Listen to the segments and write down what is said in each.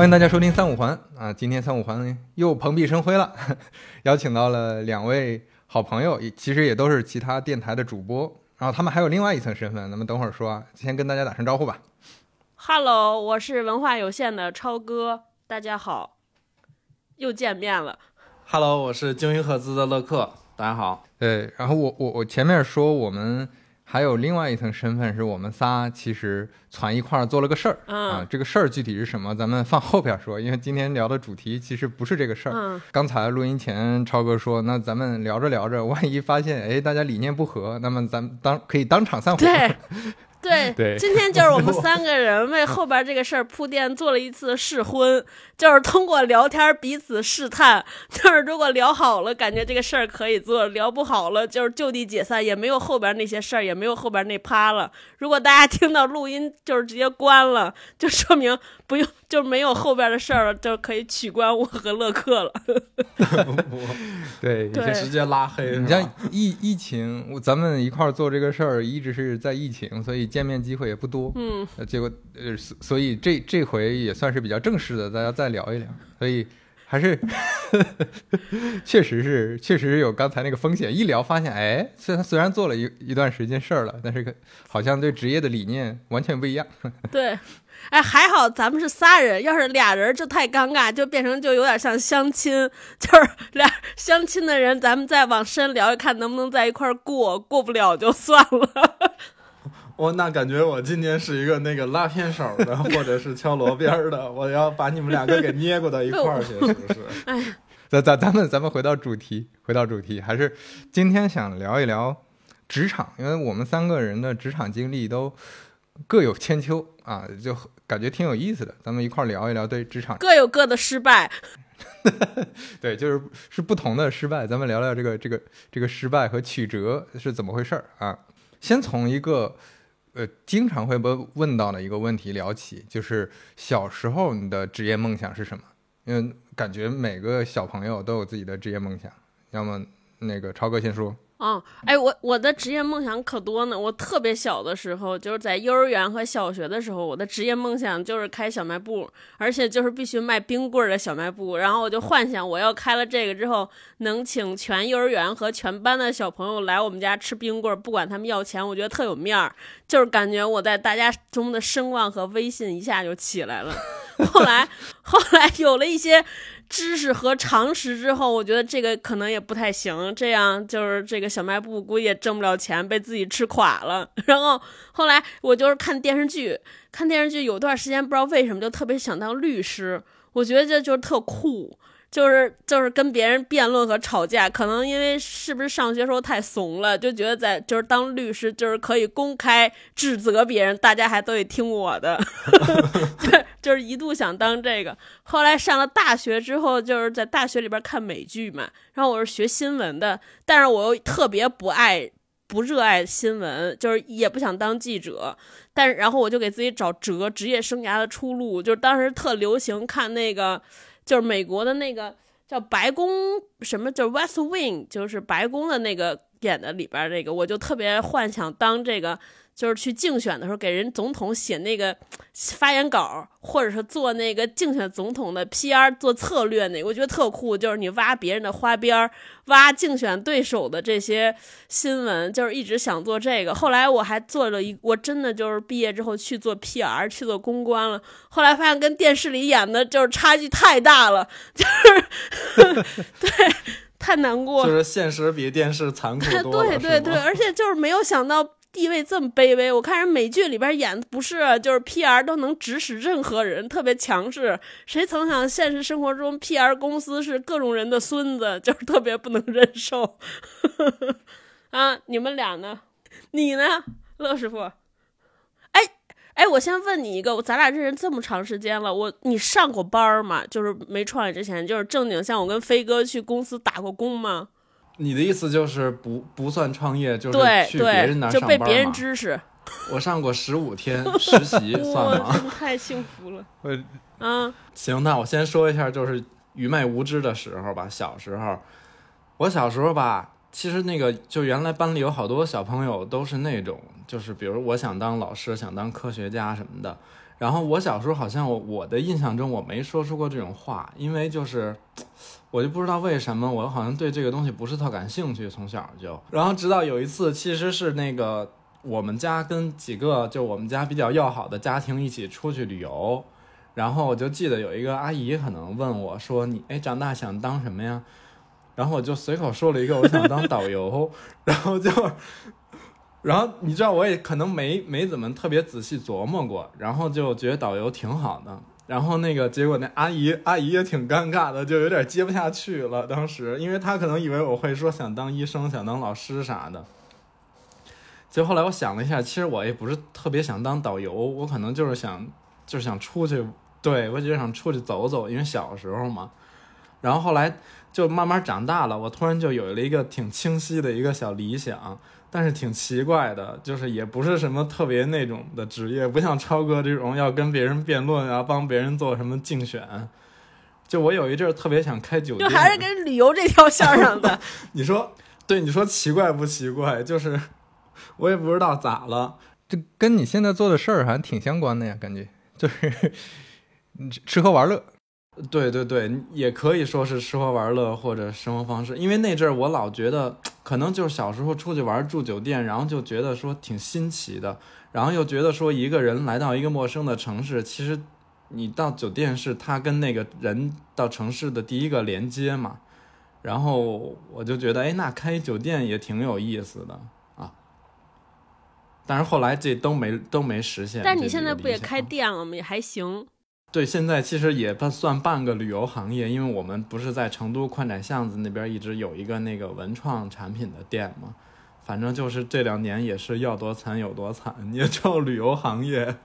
欢迎大家收听三五环啊！今天三五环又蓬荜生辉了，邀请到了两位好朋友，也其实也都是其他电台的主播，然后他们还有另外一层身份，咱们等会儿说啊，先跟大家打声招呼吧。Hello，我是文化有限的超哥，大家好，又见面了。Hello，我是鲸鱼赫兹的乐克，大家好。对，然后我我我前面说我们还有另外一层身份，是我们仨其实攒一块儿做了个事儿、嗯啊。这个事儿具体是什么，咱们放后边说，因为今天聊的主题其实不是这个事儿。嗯，刚才录音前，超哥说，那咱们聊着聊着，万一发现哎大家理念不合，那么咱们当可以当场散伙。对。对对今天就是我们三个人为后边这个事儿铺垫，做了一次试婚，就是通过聊天彼此试探，就是如果聊好了，感觉这个事儿可以做；聊不好了，就是就地解散，也没有后边那些事儿，也没有后边那趴了。如果大家听到录音就是直接关了，就说明不用 就没有后边的事儿了，就可以取关我和乐克了。对，对直接拉黑。你像疫疫情，咱们一块儿做这个事儿，一直是在疫情，所以见面机会也不多。嗯，呃，结果呃，所所以这这回也算是比较正式的，大家再聊一聊。所以还是 确实是确实有刚才那个风险，一聊发现，哎，虽然虽然做了一一段时间事儿了，但是个好像对职业的理念完全不一样。对，哎，还好咱们是仨人，要是俩人就太尴尬，就变成就有点像相亲，就是俩相亲的人，咱们再往深聊，看能不能在一块儿过，过不了就算了。我那感觉我今天是一个那个拉片手的，或者是敲锣边儿的，我要把你们两个给捏过到一块儿去，是不是？哎，咱咱咱们咱们回到主题，回到主题，还是今天想聊一聊职场，因为我们三个人的职场经历都各有千秋啊，就感觉挺有意思的。咱们一块儿聊一聊对职场，各有各的失败。对，就是是不同的失败，咱们聊聊这个这个这个失败和曲折是怎么回事儿啊。先从一个呃经常会被问到的一个问题聊起，就是小时候你的职业梦想是什么？因为感觉每个小朋友都有自己的职业梦想。要么那个超哥先说。嗯，哎，我我的职业梦想可多呢。我特别小的时候，就是在幼儿园和小学的时候，我的职业梦想就是开小卖部，而且就是必须卖冰棍的小卖部。然后我就幻想，我要开了这个之后，能请全幼儿园和全班的小朋友来我们家吃冰棍，不管他们要钱，我觉得特有面儿，就是感觉我在大家中的声望和威信一下就起来了。后来，后来有了一些。知识和常识之后，我觉得这个可能也不太行。这样就是这个小卖部估计也挣不了钱，被自己吃垮了。然后后来我就是看电视剧，看电视剧有段时间不知道为什么就特别想当律师，我觉得这就是特酷。就是就是跟别人辩论和吵架，可能因为是不是上学时候太怂了，就觉得在就是当律师就是可以公开指责别人，大家还都得听我的，对，就是一度想当这个。后来上了大学之后，就是在大学里边看美剧嘛，然后我是学新闻的，但是我又特别不爱。不热爱新闻，就是也不想当记者，但是然后我就给自己找职职业生涯的出路，就是当时特流行看那个。就是美国的那个叫白宫什么，就是 West Wing，就是白宫的那个演的里边那个，我就特别幻想当这个，就是去竞选的时候给人总统写那个发言稿，或者是做那个竞选总统的 PR 做策略那个，我觉得特酷，就是你挖别人的花边，挖竞选对手的这些新闻，就是一直想做这个。后来我还做了一，我真的就是毕业之后去做 PR，去做公关了。后来发现跟电视里演的就是差距太大了，就是 对，太难过。就是现实比电视残酷多了对对对，而且就是没有想到地位这么卑微。我看人美剧里边演的不是，就是 PR 都能指使任何人，特别强势。谁曾想现实生活中 PR 公司是各种人的孙子，就是特别不能忍受。啊，你们俩呢？你呢，乐师傅？哎哎，我先问你一个，咱俩认识这么长时间了，我你上过班吗？就是没创业之前，就是正经像我跟飞哥去公司打过工吗？你的意思就是不不算创业，就是去别人那，儿上班就被别人支持。我上过十五天 实习，算，吗？太幸福了 我嗯！行，那我先说一下，就是愚昧无知的时候吧。小时候，我小时候吧，其实那个就原来班里有好多小朋友都是那种，就是比如我想当老师，想当科学家什么的。然后我小时候好像我我的印象中我没说出过这种话，因为就是我就不知道为什么我好像对这个东西不是特感兴趣，从小就。然后直到有一次，其实是那个我们家跟几个就我们家比较要好的家庭一起出去旅游，然后我就记得有一个阿姨可能问我说：“你哎长大想当什么呀？”然后我就随口说了一个我想当导游，然后就。然后你知道，我也可能没没怎么特别仔细琢磨过，然后就觉得导游挺好的。然后那个结果，那阿姨阿姨也挺尴尬的，就有点接不下去了。当时，因为她可能以为我会说想当医生、想当老师啥的。就后来我想了一下，其实我也不是特别想当导游，我可能就是想就是想出去，对我就想出去走走，因为小时候嘛。然后后来就慢慢长大了，我突然就有了一个挺清晰的一个小理想。但是挺奇怪的，就是也不是什么特别那种的职业，不像超哥这种要跟别人辩论啊，帮别人做什么竞选。就我有一阵儿特别想开酒店，就还是跟旅游这条线上的。你说，对，你说奇怪不奇怪？就是我也不知道咋了，这跟你现在做的事儿还挺相关的呀，感觉就是 吃喝玩乐。对对对，也可以说是吃喝玩乐或者生活方式，因为那阵儿我老觉得，可能就是小时候出去玩住酒店，然后就觉得说挺新奇的，然后又觉得说一个人来到一个陌生的城市，其实你到酒店是他跟那个人到城市的第一个连接嘛，然后我就觉得，哎，那开酒店也挺有意思的啊，但是后来这都没都没实现。但你现在不也开店了吗？也还行。对，现在其实也算算半个旅游行业，因为我们不是在成都宽窄巷子那边一直有一个那个文创产品的店嘛，反正就是这两年也是要多惨有多惨，也就旅游行业。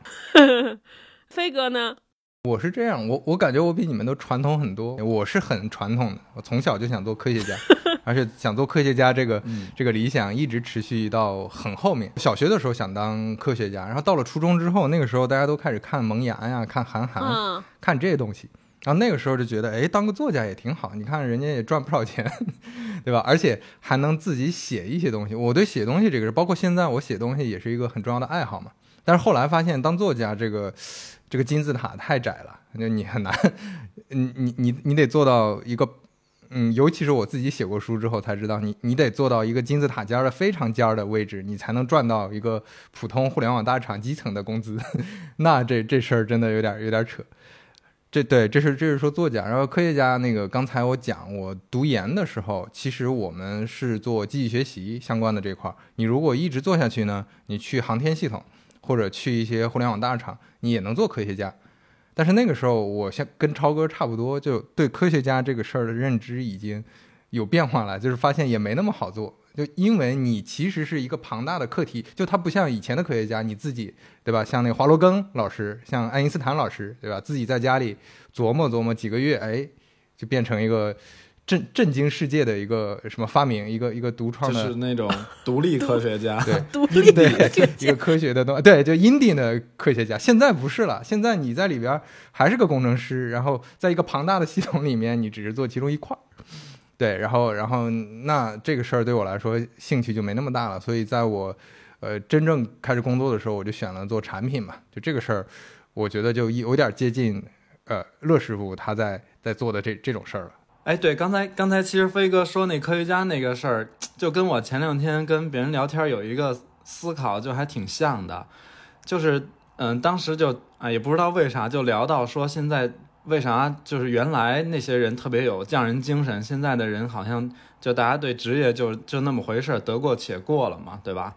飞哥呢？我是这样，我我感觉我比你们都传统很多。我是很传统的，我从小就想做科学家，而且想做科学家这个这个理想一直持续到很后面。小学的时候想当科学家，然后到了初中之后，那个时候大家都开始看萌芽呀，看韩寒，看这些东西，然后那个时候就觉得，哎，当个作家也挺好。你看人家也赚不少钱，对吧？而且还能自己写一些东西。我对写东西这个，包括现在我写东西也是一个很重要的爱好嘛。但是后来发现，当作家这个。这个金字塔太窄了，就你很难，你你你你得做到一个，嗯，尤其是我自己写过书之后才知道，你你得做到一个金字塔尖的非常尖的位置，你才能赚到一个普通互联网大厂基层的工资。那这这事儿真的有点有点扯。这对，这是这是说作家，然后科学家那个刚才我讲，我读研的时候，其实我们是做机器学习相关的这块儿。你如果一直做下去呢，你去航天系统。或者去一些互联网大厂，你也能做科学家。但是那个时候，我像跟超哥差不多，就对科学家这个事儿的认知已经有变化了，就是发现也没那么好做。就因为你其实是一个庞大的课题，就它不像以前的科学家，你自己对吧？像那个华罗庚老师，像爱因斯坦老师，对吧？自己在家里琢磨琢磨几个月，哎，就变成一个。震震惊世界的一个什么发明？一个一个独创的，就是那种独立科学家，对，独立对一个科学的东，对，就 indie 的科学家。现在不是了，现在你在里边还是个工程师，然后在一个庞大的系统里面，你只是做其中一块儿。对，然后然后那这个事儿对我来说兴趣就没那么大了。所以在我呃真正开始工作的时候，我就选了做产品嘛。就这个事儿，我觉得就有点接近呃乐师傅他在在做的这这种事儿了。哎，对，刚才刚才其实飞哥说那科学家那个事儿，就跟我前两天跟别人聊天有一个思考，就还挺像的，就是嗯，当时就啊也不知道为啥就聊到说现在为啥就是原来那些人特别有匠人精神，现在的人好像就大家对职业就就那么回事，得过且过了嘛，对吧？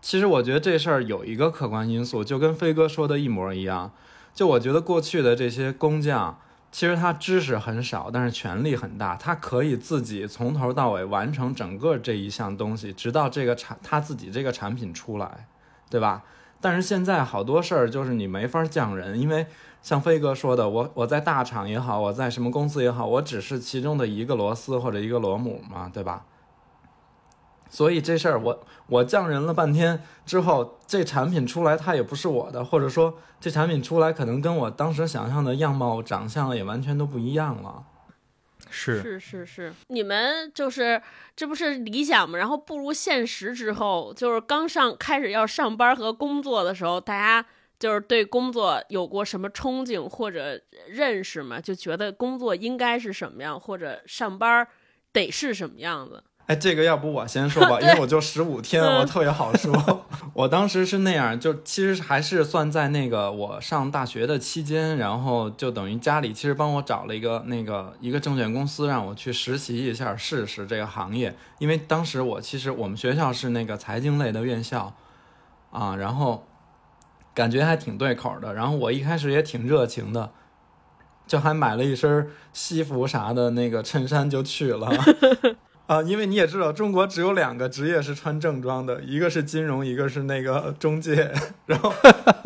其实我觉得这事儿有一个客观因素，就跟飞哥说的一模一样，就我觉得过去的这些工匠。其实他知识很少，但是权力很大。他可以自己从头到尾完成整个这一项东西，直到这个产他自己这个产品出来，对吧？但是现在好多事儿就是你没法匠人，因为像飞哥说的，我我在大厂也好，我在什么公司也好，我只是其中的一个螺丝或者一个螺母嘛，对吧？所以这事儿我我匠人了半天之后，这产品出来它也不是我的，或者说这产品出来可能跟我当时想象的样貌、长相也完全都不一样了。是是是是，你们就是这不是理想吗？然后步入现实之后，就是刚上开始要上班和工作的时候，大家就是对工作有过什么憧憬或者认识吗？就觉得工作应该是什么样，或者上班得是什么样子？哎，这个要不我先说吧，因为我就十五天，我特别好说。我当时是那样，就其实还是算在那个我上大学的期间，然后就等于家里其实帮我找了一个那个一个证券公司，让我去实习一下试试这个行业。因为当时我其实我们学校是那个财经类的院校啊，然后感觉还挺对口的。然后我一开始也挺热情的，就还买了一身西服啥的那个衬衫就去了。啊，因为你也知道，中国只有两个职业是穿正装的，一个是金融，一个是那个中介。然后，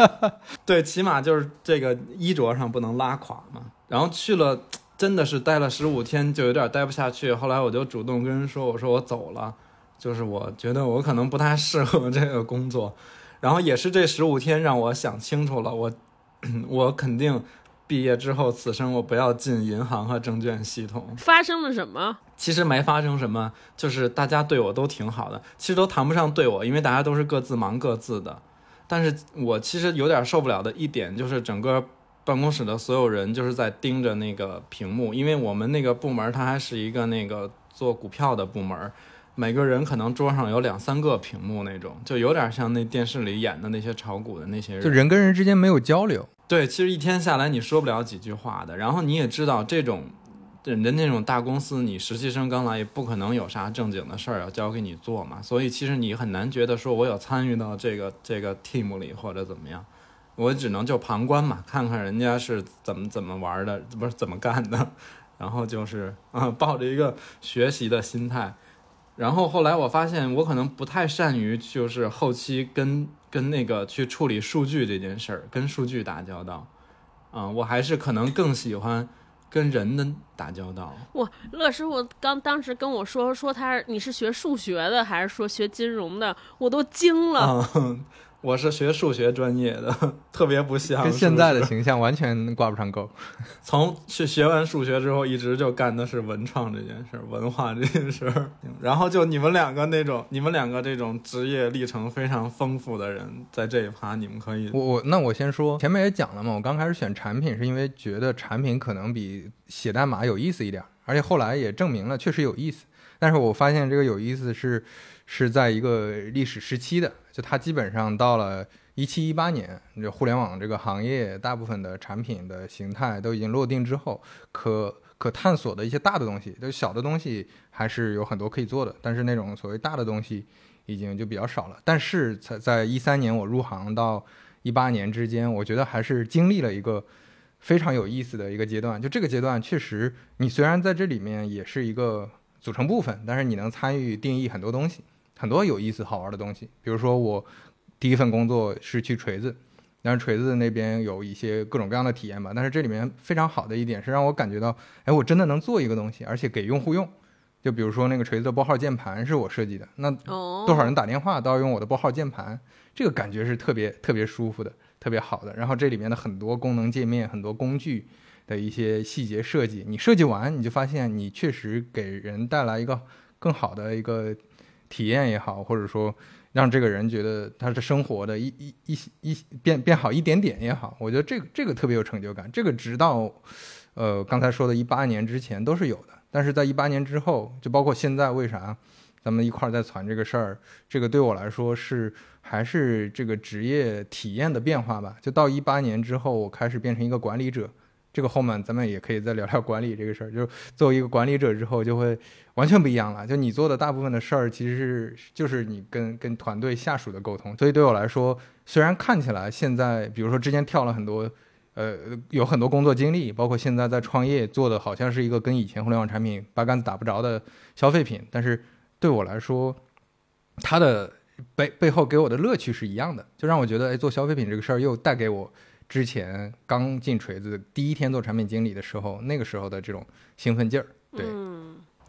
对，起码就是这个衣着上不能拉垮嘛。然后去了，真的是待了十五天，就有点待不下去。后来我就主动跟人说：“我说我走了，就是我觉得我可能不太适合这个工作。”然后也是这十五天让我想清楚了，我 我肯定。毕业之后，此生我不要进银行和证券系统。发生了什么？其实没发生什么，就是大家对我都挺好的。其实都谈不上对我，因为大家都是各自忙各自的。但是我其实有点受不了的一点，就是整个办公室的所有人就是在盯着那个屏幕，因为我们那个部门它还是一个那个做股票的部门，每个人可能桌上有两三个屏幕那种，就有点像那电视里演的那些炒股的那些人，就人跟人之间没有交流。对，其实一天下来你说不了几句话的。然后你也知道，这种人家那种大公司，你实习生刚来也不可能有啥正经的事儿要交给你做嘛。所以其实你很难觉得说我有参与到这个这个 team 里或者怎么样，我只能就旁观嘛，看看人家是怎么怎么玩的，不是怎么干的。然后就是啊，抱着一个学习的心态。然后后来我发现，我可能不太善于就是后期跟。跟那个去处理数据这件事儿，跟数据打交道，啊，我还是可能更喜欢跟人的打交道。哇，乐师傅刚当时跟我说说他你是学数学的还是说学金融的，我都惊了。我是学数学专业的，特别不像，跟现在的形象完全挂不上钩。从去学完数学之后，一直就干的是文创这件事，文化这件事。然后就你们两个那种，你们两个这种职业历程非常丰富的人，在这一趴你们可以。我我那我先说，前面也讲了嘛，我刚开始选产品是因为觉得产品可能比写代码有意思一点，而且后来也证明了确实有意思。但是我发现这个有意思是。是在一个历史时期的，就它基本上到了一七一八年，这互联网这个行业大部分的产品的形态都已经落定之后，可可探索的一些大的东西，就小的东西还是有很多可以做的，但是那种所谓大的东西已经就比较少了。但是在在一三年我入行到一八年之间，我觉得还是经历了一个非常有意思的一个阶段。就这个阶段，确实你虽然在这里面也是一个组成部分，但是你能参与定义很多东西。很多有意思好玩的东西，比如说我第一份工作是去锤子，但是锤子那边有一些各种各样的体验吧。但是这里面非常好的一点是让我感觉到，哎，我真的能做一个东西，而且给用户用。就比如说那个锤子的拨号键盘是我设计的，那多少人打电话都要用我的拨号键盘，这个感觉是特别特别舒服的，特别好的。然后这里面的很多功能界面、很多工具的一些细节设计，你设计完你就发现你确实给人带来一个更好的一个。体验也好，或者说让这个人觉得他是生活的一一一一变变好一点点也好，我觉得这个这个特别有成就感。这个直到呃刚才说的一八年之前都是有的，但是在一八年之后，就包括现在，为啥咱们一块儿在传这个事儿？这个对我来说是还是这个职业体验的变化吧。就到一八年之后，我开始变成一个管理者。这个后面咱们也可以再聊聊管理这个事儿。就是作为一个管理者之后，就会完全不一样了。就你做的大部分的事儿，其实是就是你跟跟团队下属的沟通。所以对我来说，虽然看起来现在，比如说之前跳了很多，呃，有很多工作经历，包括现在在创业做的好像是一个跟以前互联网产品八竿子打不着的消费品，但是对我来说，它的背背后给我的乐趣是一样的，就让我觉得，哎，做消费品这个事儿又带给我。之前刚进锤子第一天做产品经理的时候，那个时候的这种兴奋劲儿，对，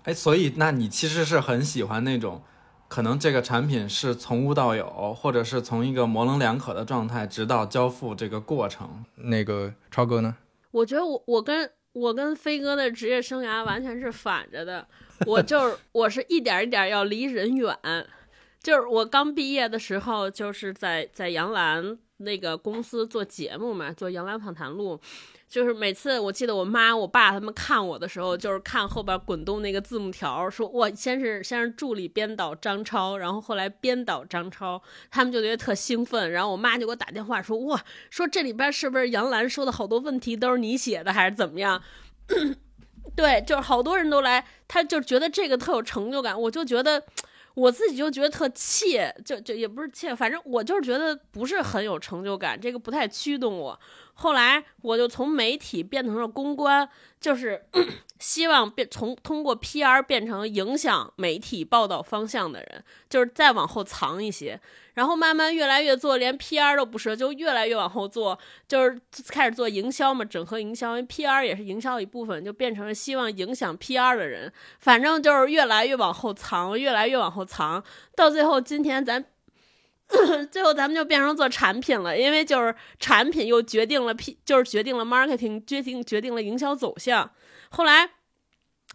哎，所以那你其实是很喜欢那种，可能这个产品是从无到有，或者是从一个模棱两可的状态，直到交付这个过程。那个超哥呢？我觉得我我跟我跟飞哥的职业生涯完全是反着的，我就是我是一点一点要离人远，就是我刚毕业的时候，就是在在杨澜。那个公司做节目嘛，做《杨澜访谈录》，就是每次我记得我妈、我爸他们看我的时候，就是看后边滚动那个字幕条，说我先是先是助理编导张超，然后后来编导张超，他们就觉得特兴奋，然后我妈就给我打电话说哇，说这里边是不是杨澜说的好多问题都是你写的，还是怎么样？对，就是好多人都来，他就觉得这个特有成就感，我就觉得。我自己就觉得特怯，就就也不是怯，反正我就是觉得不是很有成就感，这个不太驱动我。后来我就从媒体变成了公关，就是 希望变从通过 PR 变成影响媒体报道方向的人，就是再往后藏一些，然后慢慢越来越做，连 PR 都不是，就越来越往后做，就是开始做营销嘛，整合营销，因为 PR 也是营销一部分，就变成了希望影响 PR 的人，反正就是越来越往后藏，越来越往后藏，到最后今天咱。最后咱们就变成做产品了，因为就是产品又决定了 P，就是决定了 marketing，决定决定了营销走向。后来，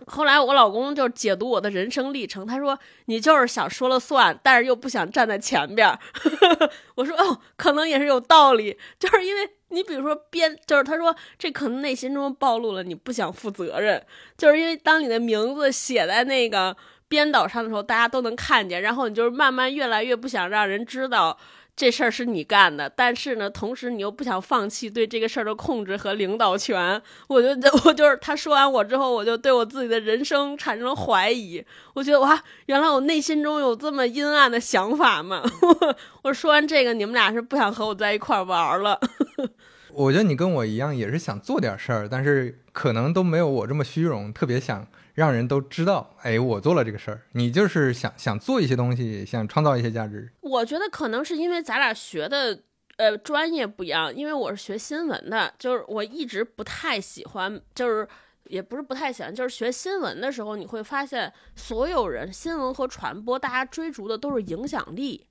后来我老公就解读我的人生历程，他说你就是想说了算，但是又不想站在前边。我说哦，可能也是有道理，就是因为你比如说编，就是他说这可能内心中暴露了你不想负责任，就是因为当你的名字写在那个。编导上的时候，大家都能看见，然后你就是慢慢越来越不想让人知道这事儿是你干的，但是呢，同时你又不想放弃对这个事儿的控制和领导权。我就 我就是他说完我之后，我就对我自己的人生产生了怀疑。我觉得哇，原来我内心中有这么阴暗的想法吗？我说完这个，你们俩是不想和我在一块玩了？我觉得你跟我一样，也是想做点事儿，但是可能都没有我这么虚荣，特别想。让人都知道，哎，我做了这个事儿。你就是想想做一些东西，想创造一些价值。我觉得可能是因为咱俩学的呃专业不一样，因为我是学新闻的，就是我一直不太喜欢，就是也不是不太喜欢，就是学新闻的时候，你会发现所有人新闻和传播，大家追逐的都是影响力。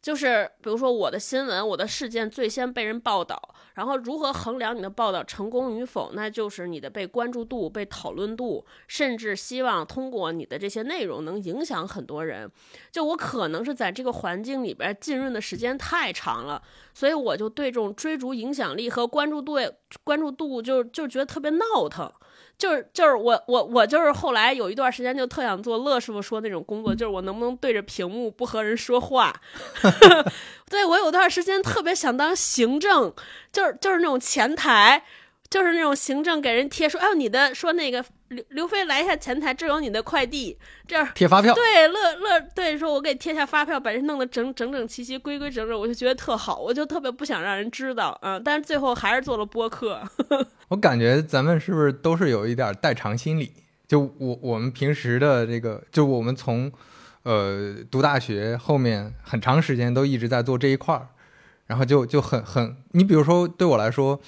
就是比如说我的新闻，我的事件最先被人报道，然后如何衡量你的报道成功与否，那就是你的被关注度、被讨论度，甚至希望通过你的这些内容能影响很多人。就我可能是在这个环境里边浸润的时间太长了，所以我就对这种追逐影响力和关注度、关注度就就觉得特别闹腾。就是就是我我我就是后来有一段时间就特想做乐师傅说那种工作，就是我能不能对着屏幕不和人说话？对我有段时间特别想当行政，就是就是那种前台。就是那种行政给人贴说，哎呦，你的说那个刘刘飞来一下前台，这有你的快递，这样贴发票。对，乐乐对说，我给贴下发票，把这弄得整整整齐齐、规规整整，我就觉得特好，我就特别不想让人知道啊。但是最后还是做了播客。我感觉咱们是不是都是有一点代偿心理？就我我们平时的这个，就我们从呃读大学后面很长时间都一直在做这一块儿，然后就就很很，你比如说对我来说。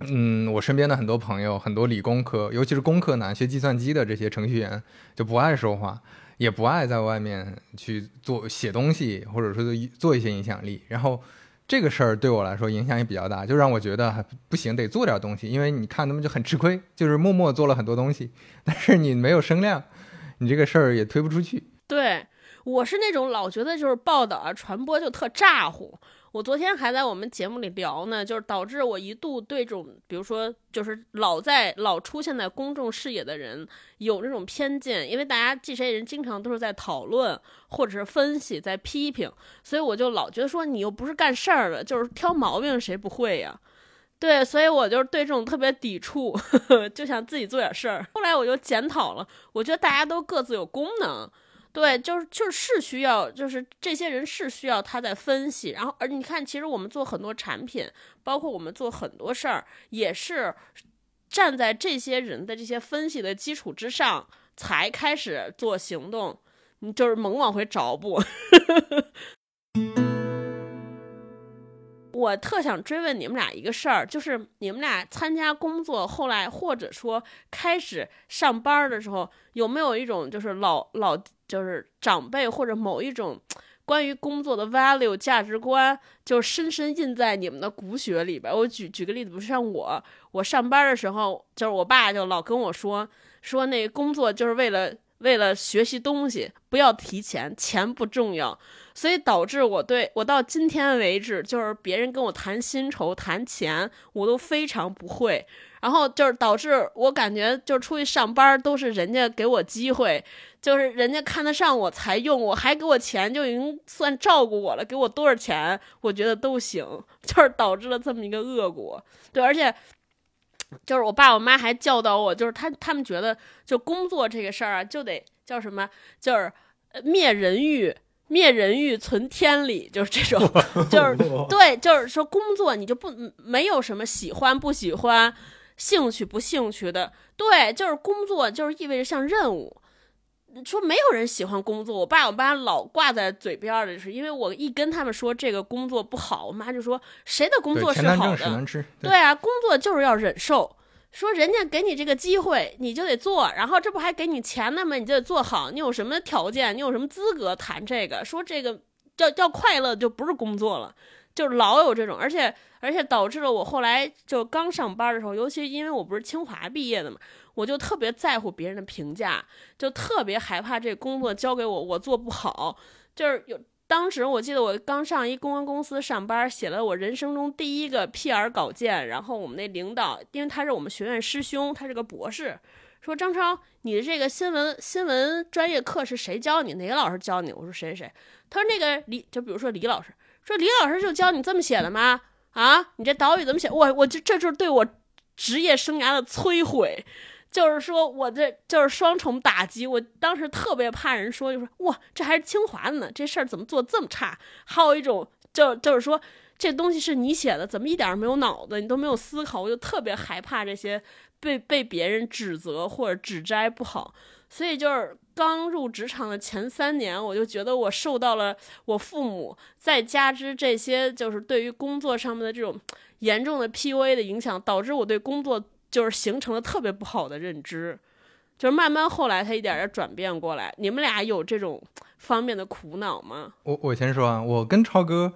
嗯，我身边的很多朋友，很多理工科，尤其是工科男，学计算机的这些程序员，就不爱说话，也不爱在外面去做写东西，或者说做一些影响力。然后这个事儿对我来说影响也比较大，就让我觉得不行，得做点东西。因为你看他们就很吃亏，就是默默做了很多东西，但是你没有声量，你这个事儿也推不出去。对，我是那种老觉得就是报道啊、传播就特咋呼。我昨天还在我们节目里聊呢，就是导致我一度对这种，比如说，就是老在老出现在公众视野的人有这种偏见，因为大家这些人经常都是在讨论或者是分析，在批评，所以我就老觉得说你又不是干事儿的，就是挑毛病，谁不会呀？对，所以我就对这种特别抵触，就想自己做点事儿。后来我就检讨了，我觉得大家都各自有功能。对，就是就是是需要，就是这些人是需要他在分析，然后而你看，其实我们做很多产品，包括我们做很多事儿，也是站在这些人的这些分析的基础之上才开始做行动，你就是猛往回找不。我特想追问你们俩一个事儿，就是你们俩参加工作，后来或者说开始上班的时候，有没有一种就是老老就是长辈或者某一种关于工作的 value 价值观，就深深印在你们的骨血里边？我举举个例子，不像我，我上班的时候，就是我爸就老跟我说说那工作就是为了为了学习东西，不要提钱，钱不重要，所以导致我对我到今天为止，就是别人跟我谈薪酬、谈钱，我都非常不会。然后就是导致我感觉，就是出去上班都是人家给我机会，就是人家看得上我才用我，还给我钱，就已经算照顾我了。给我多少钱，我觉得都行，就是导致了这么一个恶果。对，而且就是我爸我妈还教导我，就是他他们觉得就工作这个事儿啊，就得叫什么，就是灭人欲。灭人欲，存天理，就是这种，就是对，就是说工作你就不没有什么喜欢不喜欢。兴趣不兴趣的，对，就是工作，就是意味着像任务。说没有人喜欢工作，我爸我妈老挂在嘴边的，就是因为我一跟他们说这个工作不好，我妈就说谁的工作是好的？对啊，工作就是要忍受。说人家给你这个机会，你就得做，然后这不还给你钱呢吗？你就得做好。你有什么条件？你有什么资格谈这个？说这个叫叫快乐，就不是工作了。就老有这种，而且而且导致了我后来就刚上班的时候，尤其因为我不是清华毕业的嘛，我就特别在乎别人的评价，就特别害怕这工作交给我我做不好。就是有当时我记得我刚上一公关公司上班，写了我人生中第一个 PR 稿件，然后我们那领导，因为他是我们学院师兄，他是个博士，说张超，你的这个新闻新闻专业课是谁教你？哪个老师教你？我说谁谁谁？他说那个李，就比如说李老师。说李老师就教你这么写的吗？啊，你这导语怎么写？我我这这就是对我职业生涯的摧毁，就是说我这就是双重打击。我当时特别怕人说，就说哇，这还是清华的呢，这事儿怎么做这么差？还有一种就就是说这东西是你写的，怎么一点没有脑子，你都没有思考？我就特别害怕这些被被别人指责或者指摘不好，所以就是。刚入职场的前三年，我就觉得我受到了我父母，再加之这些就是对于工作上面的这种严重的 PUA 的影响，导致我对工作就是形成了特别不好的认知，就是慢慢后来他一点点转变过来。你们俩有这种方面的苦恼吗？我我先说啊，我跟超哥。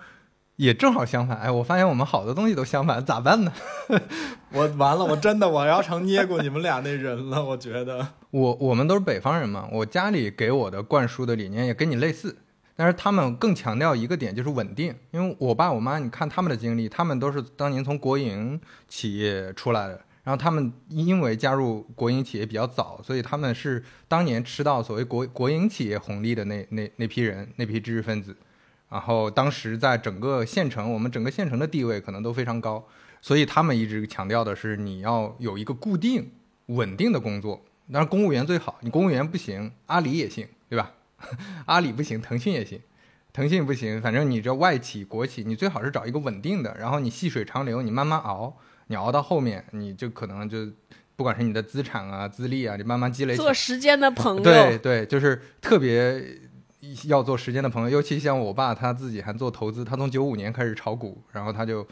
也正好相反，哎，我发现我们好多东西都相反，咋办呢？我完了，我真的我要成捏过你们俩那人了，我觉得。我我们都是北方人嘛，我家里给我的灌输的理念也跟你类似，但是他们更强调一个点，就是稳定。因为我爸我妈，你看他们的经历，他们都是当年从国营企业出来的，然后他们因为加入国营企业比较早，所以他们是当年吃到所谓国国营企业红利的那那那批人，那批知识分子。然后当时在整个县城，我们整个县城的地位可能都非常高，所以他们一直强调的是你要有一个固定、稳定的工作。当然，公务员最好，你公务员不行，阿里也行，对吧？阿里不行，腾讯也行，腾讯不行，反正你这外企、国企，你最好是找一个稳定的，然后你细水长流，你慢慢熬，你熬到后面，你就可能就不管是你的资产啊、资历啊，你慢慢积累。做时间的 朋友。对对，就是特别。要做时间的朋友，尤其像我爸，他自己还做投资。他从九五年开始炒股，然后他就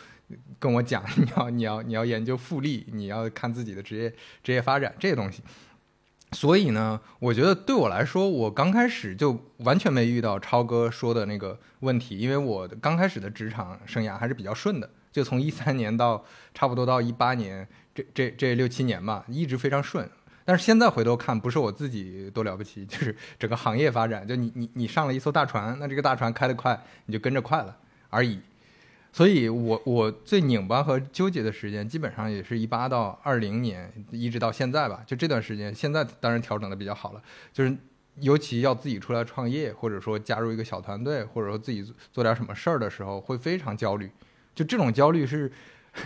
跟我讲：“ 你要你要你要研究复利，你要看自己的职业职业发展这些东西。”所以呢，我觉得对我来说，我刚开始就完全没遇到超哥说的那个问题，因为我刚开始的职场生涯还是比较顺的，就从一三年到差不多到一八年，这这这六七年吧，一直非常顺。但是现在回头看，不是我自己多了不起，就是整个行业发展。就你你你上了一艘大船，那这个大船开得快，你就跟着快了而已。所以，我我最拧巴和纠结的时间，基本上也是一八到二零年，一直到现在吧。就这段时间，现在当然调整的比较好了。就是尤其要自己出来创业，或者说加入一个小团队，或者说自己做点什么事儿的时候，会非常焦虑。就这种焦虑是。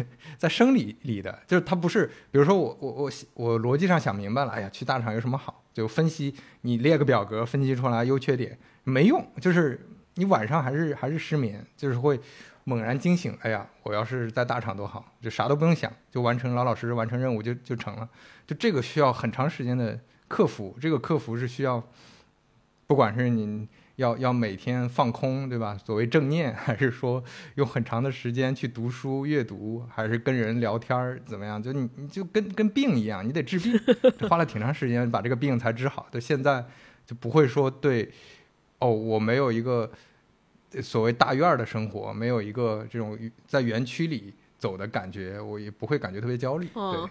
在生理里的，就是他不是，比如说我我我我逻辑上想明白了，哎呀，去大厂有什么好？就分析，你列个表格分析出来优缺点没用，就是你晚上还是还是失眠，就是会猛然惊醒，哎呀，我要是在大厂多好，就啥都不用想，就完成老老实实完成任务就就成了，就这个需要很长时间的克服，这个克服是需要，不管是你。要要每天放空，对吧？所谓正念，还是说用很长的时间去读书阅读，还是跟人聊天儿，怎么样？就你你就跟跟病一样，你得治病，花了挺长时间把这个病才治好。就现在就不会说对，哦，我没有一个所谓大院的生活，没有一个这种在园区里走的感觉，我也不会感觉特别焦虑。对。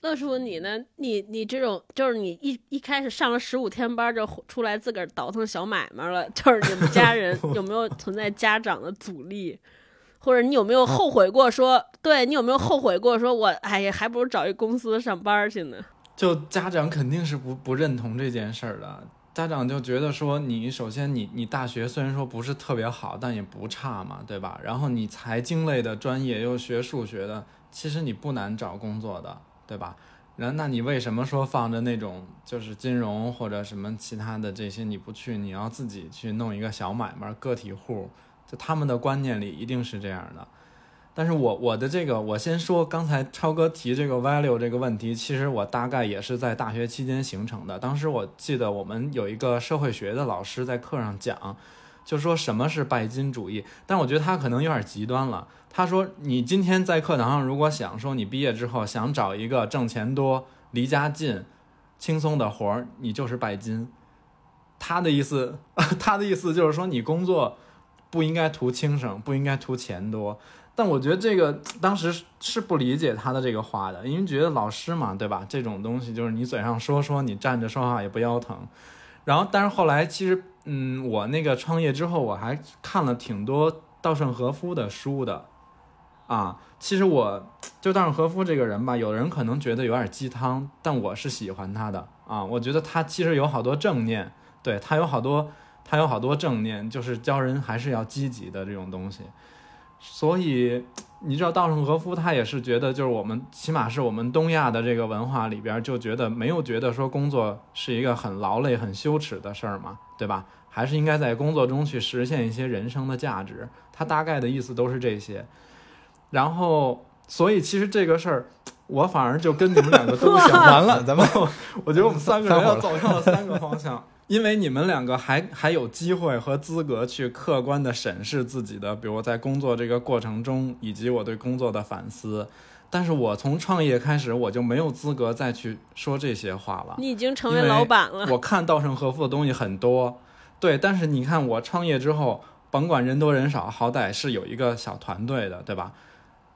乐叔，你呢？你你这种就是你一一开始上了十五天班就出来自个儿倒腾小买卖了，就是你们家人 有没有存在家长的阻力，或者你有没有后悔过说，对你有没有后悔过说，我哎呀，还不如找一公司上班去呢？就家长肯定是不不认同这件事儿的，家长就觉得说，你首先你你大学虽然说不是特别好，但也不差嘛，对吧？然后你财经类的专业又学数学的，其实你不难找工作的。对吧？然后那你为什么说放着那种就是金融或者什么其他的这些你不去，你要自己去弄一个小买卖个体户？就他们的观念里一定是这样的。但是我我的这个我先说，刚才超哥提这个 value 这个问题，其实我大概也是在大学期间形成的。当时我记得我们有一个社会学的老师在课上讲，就说什么是拜金主义，但我觉得他可能有点极端了。他说：“你今天在课堂上，如果想说你毕业之后想找一个挣钱多、离家近、轻松的活儿，你就是拜金。”他的意思，他的意思就是说你工作不应该图轻省，不应该图钱多。但我觉得这个当时是不理解他的这个话的，因为觉得老师嘛，对吧？这种东西就是你嘴上说说，你站着说话也不腰疼。然后，但是后来其实，嗯，我那个创业之后，我还看了挺多稻盛和夫的书的。啊，其实我就稻盛和夫这个人吧，有人可能觉得有点鸡汤，但我是喜欢他的啊。我觉得他其实有好多正念，对他有好多，他有好多正念，就是教人还是要积极的这种东西。所以你知道，稻盛和夫他也是觉得，就是我们起码是我们东亚的这个文化里边，就觉得没有觉得说工作是一个很劳累、很羞耻的事儿嘛，对吧？还是应该在工作中去实现一些人生的价值。他大概的意思都是这些。然后，所以其实这个事儿，我反而就跟你们两个都 想完了。咱们，我觉得我们三个人要走向了三个方向，因为你们两个还还有机会和资格去客观的审视自己的，比如在工作这个过程中，以及我对工作的反思。但是我从创业开始，我就没有资格再去说这些话了。你已经成为老板了。我看稻盛和夫的东西很多，对，但是你看我创业之后，甭管人多人少，好歹是有一个小团队的，对吧？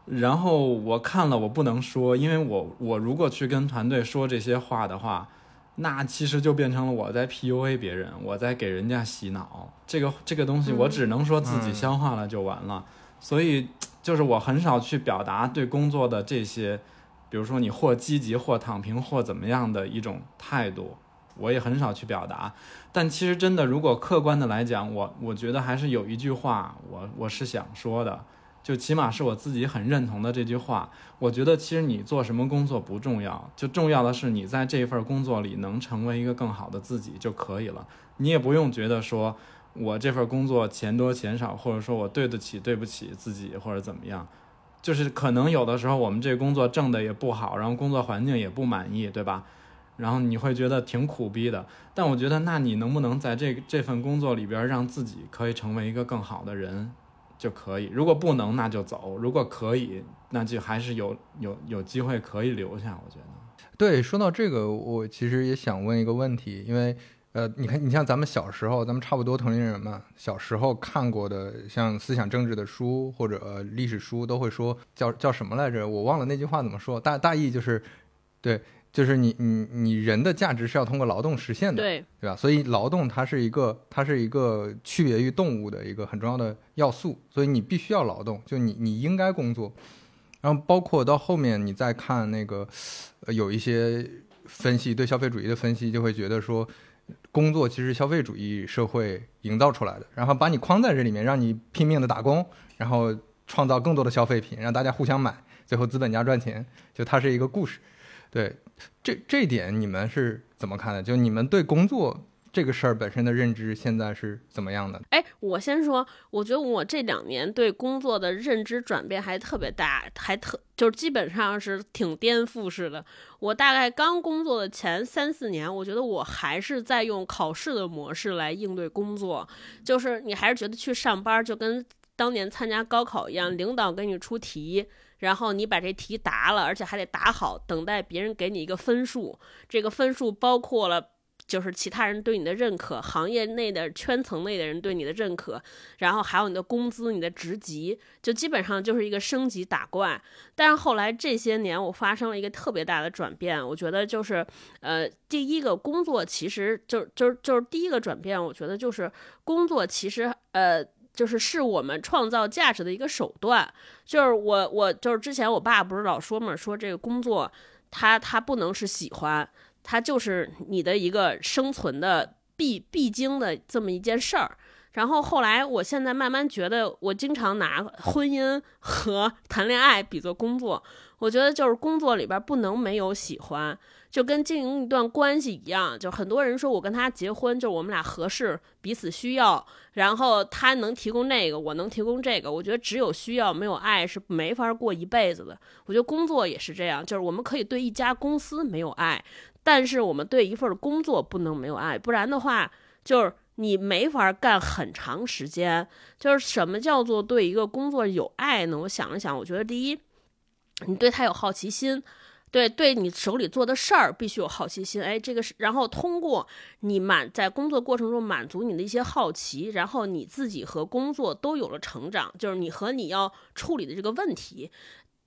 然后我看了，我不能说，因为我我如果去跟团队说这些话的话，那其实就变成了我在 PUA 别人，我在给人家洗脑。这个这个东西，我只能说自己消化了就完了。所以就是我很少去表达对工作的这些，比如说你或积极或躺平或怎么样的一种态度，我也很少去表达。但其实真的，如果客观的来讲，我我觉得还是有一句话，我我是想说的。就起码是我自己很认同的这句话。我觉得其实你做什么工作不重要，就重要的是你在这份工作里能成为一个更好的自己就可以了。你也不用觉得说我这份工作钱多钱少，或者说我对得起对不起自己或者怎么样。就是可能有的时候我们这工作挣的也不好，然后工作环境也不满意，对吧？然后你会觉得挺苦逼的。但我觉得，那你能不能在这这份工作里边让自己可以成为一个更好的人？就可以，如果不能那就走；如果可以，那就还是有有有机会可以留下。我觉得，对，说到这个，我其实也想问一个问题，因为呃，你看，你像咱们小时候，咱们差不多同龄人嘛，小时候看过的像思想政治的书或者历史书，都会说叫叫什么来着？我忘了那句话怎么说，大大意就是，对。就是你你你人的价值是要通过劳动实现的，对对吧？所以劳动它是一个它是一个区别于动物的一个很重要的要素，所以你必须要劳动，就你你应该工作。然后包括到后面你再看那个，呃，有一些分析对消费主义的分析，就会觉得说，工作其实消费主义社会营造出来的，然后把你框在这里面，让你拼命的打工，然后创造更多的消费品，让大家互相买，最后资本家赚钱，就它是一个故事。对，这这点你们是怎么看的？就你们对工作这个事儿本身的认知现在是怎么样的？哎，我先说，我觉得我这两年对工作的认知转变还特别大，还特就是基本上是挺颠覆式的。我大概刚工作的前三四年，我觉得我还是在用考试的模式来应对工作，就是你还是觉得去上班就跟当年参加高考一样，领导给你出题。然后你把这题答了，而且还得答好，等待别人给你一个分数。这个分数包括了就是其他人对你的认可，行业内的圈层内的人对你的认可，然后还有你的工资、你的职级，就基本上就是一个升级打怪。但是后来这些年，我发生了一个特别大的转变，我觉得就是呃，第一个工作其实就就就是第一个转变，我觉得就是工作其实呃。就是是我们创造价值的一个手段。就是我，我就是之前我爸不是老说嘛，说这个工作，它它不能是喜欢，它就是你的一个生存的必必经的这么一件事儿。然后后来，我现在慢慢觉得，我经常拿婚姻和谈恋爱比作工作。我觉得就是工作里边不能没有喜欢。就跟经营一段关系一样，就很多人说我跟他结婚，就我们俩合适，彼此需要，然后他能提供那个，我能提供这个。我觉得只有需要没有爱是没法过一辈子的。我觉得工作也是这样，就是我们可以对一家公司没有爱，但是我们对一份工作不能没有爱，不然的话，就是你没法干很长时间。就是什么叫做对一个工作有爱呢？我想了想，我觉得第一，你对他有好奇心。对，对你手里做的事儿必须有好奇心，哎，这个是，然后通过你满在工作过程中满足你的一些好奇，然后你自己和工作都有了成长，就是你和你要处理的这个问题，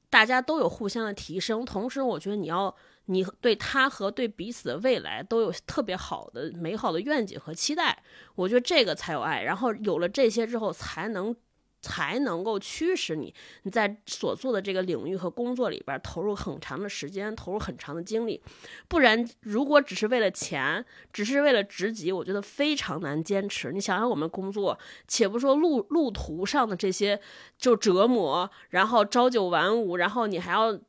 大家都有互相的提升，同时我觉得你要你对他和对彼此的未来都有特别好的美好的愿景和期待，我觉得这个才有爱，然后有了这些之后才能。才能够驱使你，你在所做的这个领域和工作里边投入很长的时间，投入很长的精力，不然如果只是为了钱，只是为了职级，我觉得非常难坚持。你想想我们工作，且不说路路途上的这些就折磨，然后朝九晚五，然后你还要。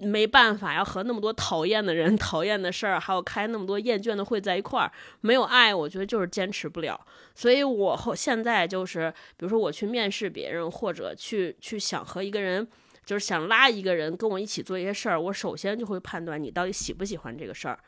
没办法，要和那么多讨厌的人、讨厌的事儿，还有开那么多厌倦的会在一块儿，没有爱，我觉得就是坚持不了。所以，我后现在就是，比如说我去面试别人，或者去去想和一个人，就是想拉一个人跟我一起做一些事儿，我首先就会判断你到底喜不喜欢这个事儿。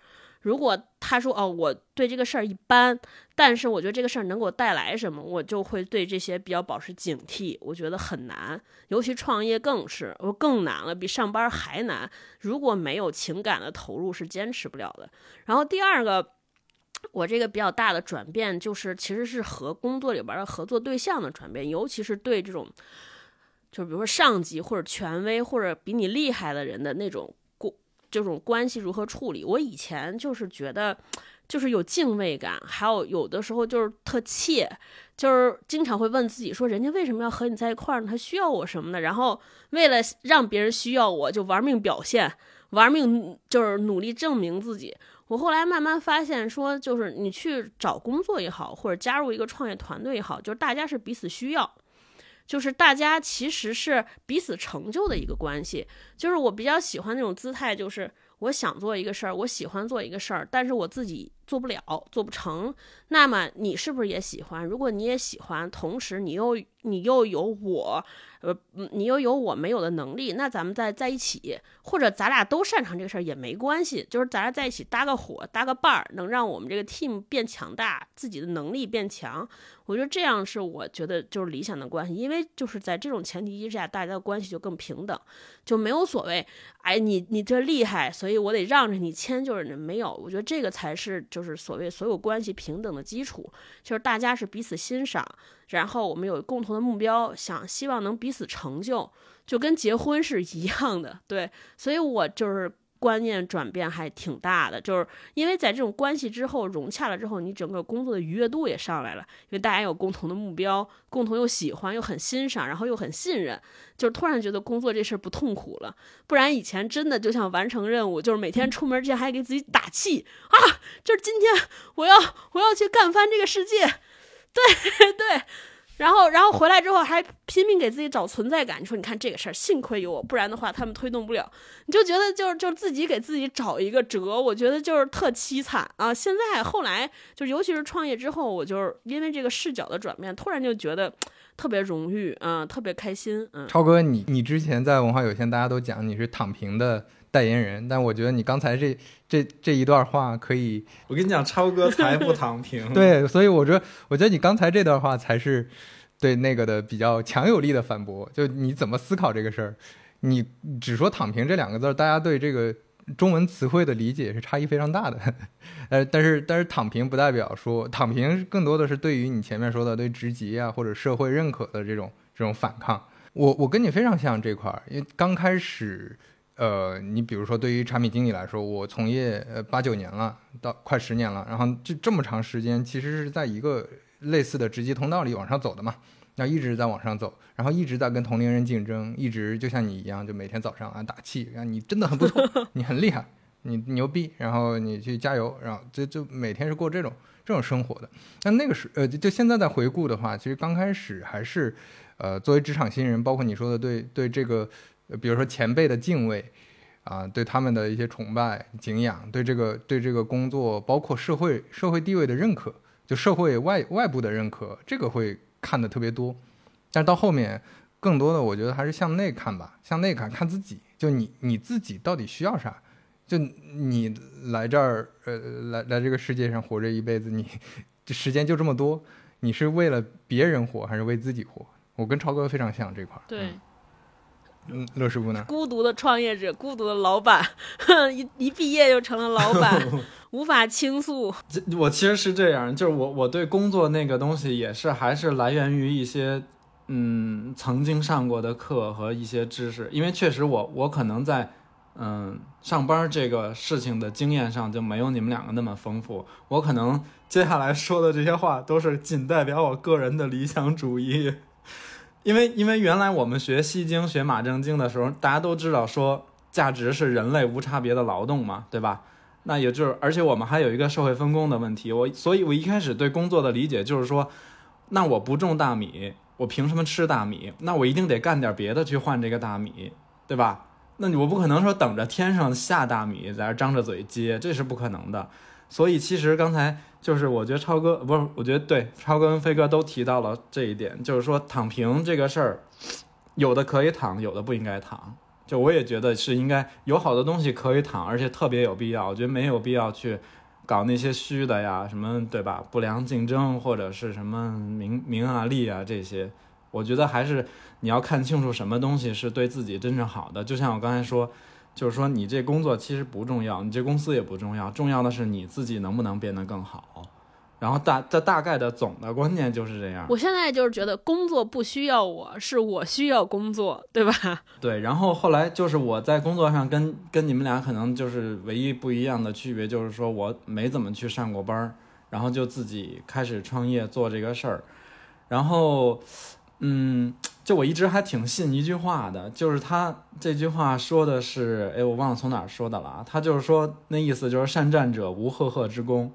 如果他说哦，我对这个事儿一般，但是我觉得这个事儿能给我带来什么，我就会对这些比较保持警惕。我觉得很难，尤其创业更是，我更难了，比上班还难。如果没有情感的投入，是坚持不了的。然后第二个，我这个比较大的转变，就是其实是和工作里边的合作对象的转变，尤其是对这种，就比如说上级或者权威或者比你厉害的人的那种。这种关系如何处理？我以前就是觉得，就是有敬畏感，还有有的时候就是特怯，就是经常会问自己说，人家为什么要和你在一块儿呢？他需要我什么的？然后为了让别人需要我，就玩命表现，玩命就是努力证明自己。我后来慢慢发现，说就是你去找工作也好，或者加入一个创业团队也好，就是大家是彼此需要。就是大家其实是彼此成就的一个关系，就是我比较喜欢那种姿态，就是我想做一个事儿，我喜欢做一个事儿，但是我自己做不了，做不成。那么你是不是也喜欢？如果你也喜欢，同时你又你又有我。呃，你又有我没有的能力，那咱们再在一起，或者咱俩都擅长这个事儿也没关系，就是咱俩在一起搭个伙，搭个伴儿，能让我们这个 team 变强大，自己的能力变强。我觉得这样是我觉得就是理想的关系，因为就是在这种前提之下，大家的关系就更平等，就没有所谓，哎，你你这厉害，所以我得让着你迁就是没有。我觉得这个才是就是所谓所有关系平等的基础，就是大家是彼此欣赏。然后我们有共同的目标，想希望能彼此成就，就跟结婚是一样的，对。所以我就是观念转变还挺大的，就是因为在这种关系之后融洽了之后，你整个工作的愉悦度也上来了，因为大家有共同的目标，共同又喜欢又很欣赏，然后又很信任，就是突然觉得工作这事儿不痛苦了。不然以前真的就像完成任务，就是每天出门之前还给自己打气啊，就是今天我要我要去干翻这个世界。对对，然后然后回来之后还拼命给自己找存在感。你说，你看这个事儿，幸亏有我，不然的话他们推动不了。你就觉得就是就自己给自己找一个辙，我觉得就是特凄惨啊。现在后来就尤其是创业之后，我就是因为这个视角的转变，突然就觉得特别荣誉啊，特别开心。嗯，超哥，你你之前在文化有限，大家都讲你是躺平的。代言人，但我觉得你刚才这这这一段话可以，我跟你讲，超哥才不躺平。对，所以我觉得，我觉得你刚才这段话才是对那个的比较强有力的反驳。就你怎么思考这个事儿？你只说躺平这两个字，大家对这个中文词汇的理解是差异非常大的。呃，但是但是躺平不代表说躺平更多的是对于你前面说的对职级啊或者社会认可的这种这种反抗。我我跟你非常像这块儿，因为刚开始，呃，你比如说对于产品经理来说，我从业呃八九年了，到快十年了，然后这这么长时间其实是在一个类似的职级通道里往上走的嘛。要一直在往上走，然后一直在跟同龄人竞争，一直就像你一样，就每天早上啊打气，啊你真的很不错，你很厉害，你牛逼，然后你去加油，然后就就每天是过这种这种生活的。但那个时呃就现在在回顾的话，其实刚开始还是，呃作为职场新人，包括你说的对对这个，比如说前辈的敬畏，啊对他们的一些崇拜敬仰，对这个对这个工作，包括社会社会地位的认可，就社会外外部的认可，这个会。看的特别多，但是到后面，更多的我觉得还是向内看吧，向内看看自己，就你你自己到底需要啥？就你来这儿，呃，来来这个世界上活着一辈子，你时间就这么多，你是为了别人活还是为自己活？我跟超哥非常像这块儿。对。嗯，乐师傅呢？孤独的创业者，孤独的老板，一一毕业就成了老板，无法倾诉。这我其实是这样，就是我我对工作那个东西也是还是来源于一些嗯曾经上过的课和一些知识，因为确实我我可能在嗯上班这个事情的经验上就没有你们两个那么丰富，我可能接下来说的这些话都是仅代表我个人的理想主义。因为因为原来我们学西经学马正经的时候，大家都知道说价值是人类无差别的劳动嘛，对吧？那也就是，而且我们还有一个社会分工的问题。我所以，我一开始对工作的理解就是说，那我不种大米，我凭什么吃大米？那我一定得干点别的去换这个大米，对吧？那我不可能说等着天上下大米在这张着嘴接，这是不可能的。所以其实刚才就是我觉得超哥不是，我觉得对超哥跟飞哥都提到了这一点，就是说躺平这个事儿，有的可以躺，有的不应该躺。就我也觉得是应该有好多东西可以躺，而且特别有必要。我觉得没有必要去搞那些虚的呀，什么对吧？不良竞争或者是什么名名啊利啊这些，我觉得还是你要看清楚什么东西是对自己真正好的。就像我刚才说。就是说，你这工作其实不重要，你这公司也不重要，重要的是你自己能不能变得更好。然后大这大概的总的观念就是这样。我现在就是觉得工作不需要我，是我需要工作，对吧？对。然后后来就是我在工作上跟跟你们俩可能就是唯一不一样的区别，就是说我没怎么去上过班儿，然后就自己开始创业做这个事儿。然后，嗯。就我一直还挺信一句话的，就是他这句话说的是，哎，我忘了从哪儿说的了啊。他就是说那意思就是善战者无赫赫之功。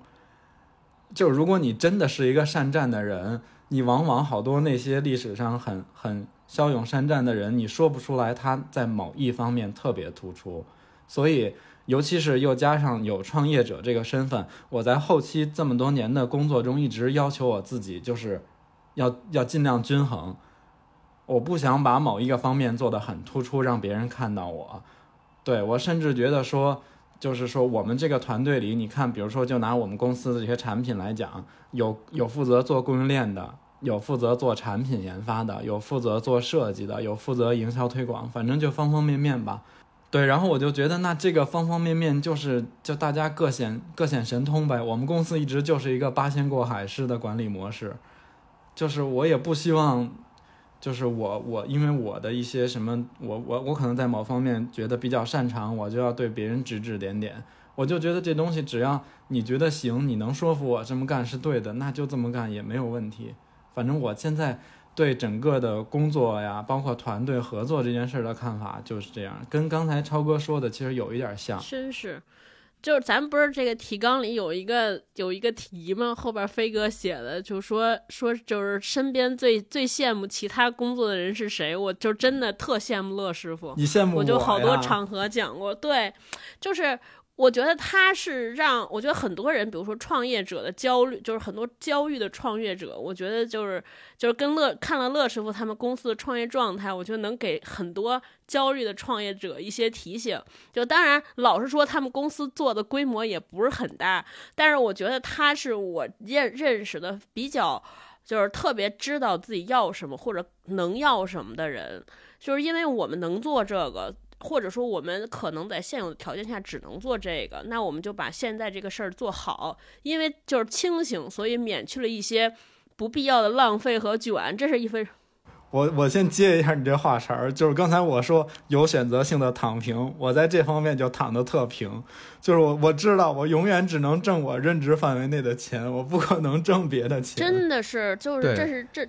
就是如果你真的是一个善战的人，你往往好多那些历史上很很骁勇善战的人，你说不出来他在某一方面特别突出。所以，尤其是又加上有创业者这个身份，我在后期这么多年的工作中一直要求我自己，就是要要尽量均衡。我不想把某一个方面做得很突出，让别人看到我。对我甚至觉得说，就是说我们这个团队里，你看，比如说就拿我们公司的这些产品来讲，有有负责做供应链的，有负责做产品研发的，有负责做设计的，有负责营销推广，反正就方方面面吧。对，然后我就觉得那这个方方面面就是就大家各显各显神通呗。我们公司一直就是一个八仙过海式的管理模式，就是我也不希望。就是我我因为我的一些什么，我我我可能在某方面觉得比较擅长，我就要对别人指指点点。我就觉得这东西只要你觉得行，你能说服我这么干是对的，那就这么干也没有问题。反正我现在对整个的工作呀，包括团队合作这件事的看法就是这样，跟刚才超哥说的其实有一点像。真是。就是咱不是这个提纲里有一个有一个题吗？后边飞哥写的，就说说就是身边最最羡慕其他工作的人是谁？我就真的特羡慕乐师傅。你羡慕我？我就好多场合讲过，对，就是。我觉得他是让我觉得很多人，比如说创业者的焦虑，就是很多焦虑的创业者，我觉得就是就是跟乐看了乐师傅他们公司的创业状态，我觉得能给很多焦虑的创业者一些提醒。就当然，老实说，他们公司做的规模也不是很大，但是我觉得他是我认认识的比较就是特别知道自己要什么或者能要什么的人，就是因为我们能做这个。或者说我们可能在现有的条件下只能做这个，那我们就把现在这个事儿做好，因为就是清醒，所以免去了一些不必要的浪费和卷，这是一分。我我先接一下你这话茬儿，就是刚才我说有选择性的躺平，我在这方面就躺得特平，就是我我知道我永远只能挣我任职范围内的钱，我不可能挣别的钱，真的是，就是这是这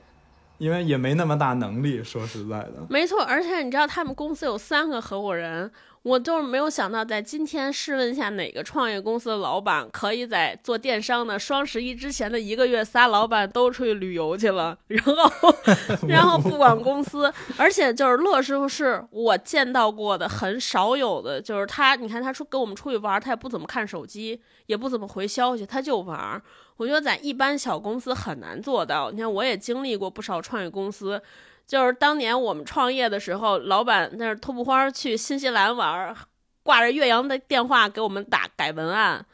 因为也没那么大能力，说实在的。没错，而且你知道他们公司有三个合伙人，我就是没有想到，在今天试问一下哪个创业公司的老板可以在做电商的双十一之前的一个月，仨老板都出去旅游去了，然后 然后不管公司，而且就是乐师傅是我见到过的很少有的，就是他，你看他出跟我们出去玩，他也不怎么看手机，也不怎么回消息，他就玩儿。我觉得在一般小公司很难做到。你看，我也经历过不少创业公司，就是当年我们创业的时候，老板那是托布花去新西兰玩，挂着岳阳的电话给我们打改文案，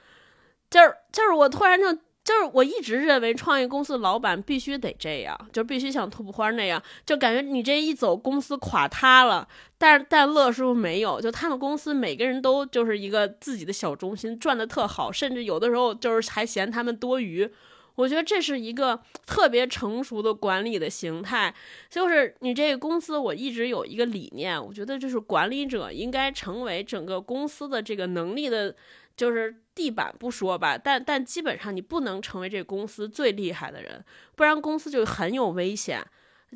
就是就是我突然就就是我一直认为创业公司老板必须得这样，就必须像托布花那样，就感觉你这一走公司垮塌了。但是但乐师傅没有，就他们公司每个人都就是一个自己的小中心，赚的特好，甚至有的时候就是还嫌他们多余。我觉得这是一个特别成熟的管理的形态，就是你这个公司，我一直有一个理念，我觉得就是管理者应该成为整个公司的这个能力的，就是地板不说吧，但但基本上你不能成为这公司最厉害的人，不然公司就很有危险，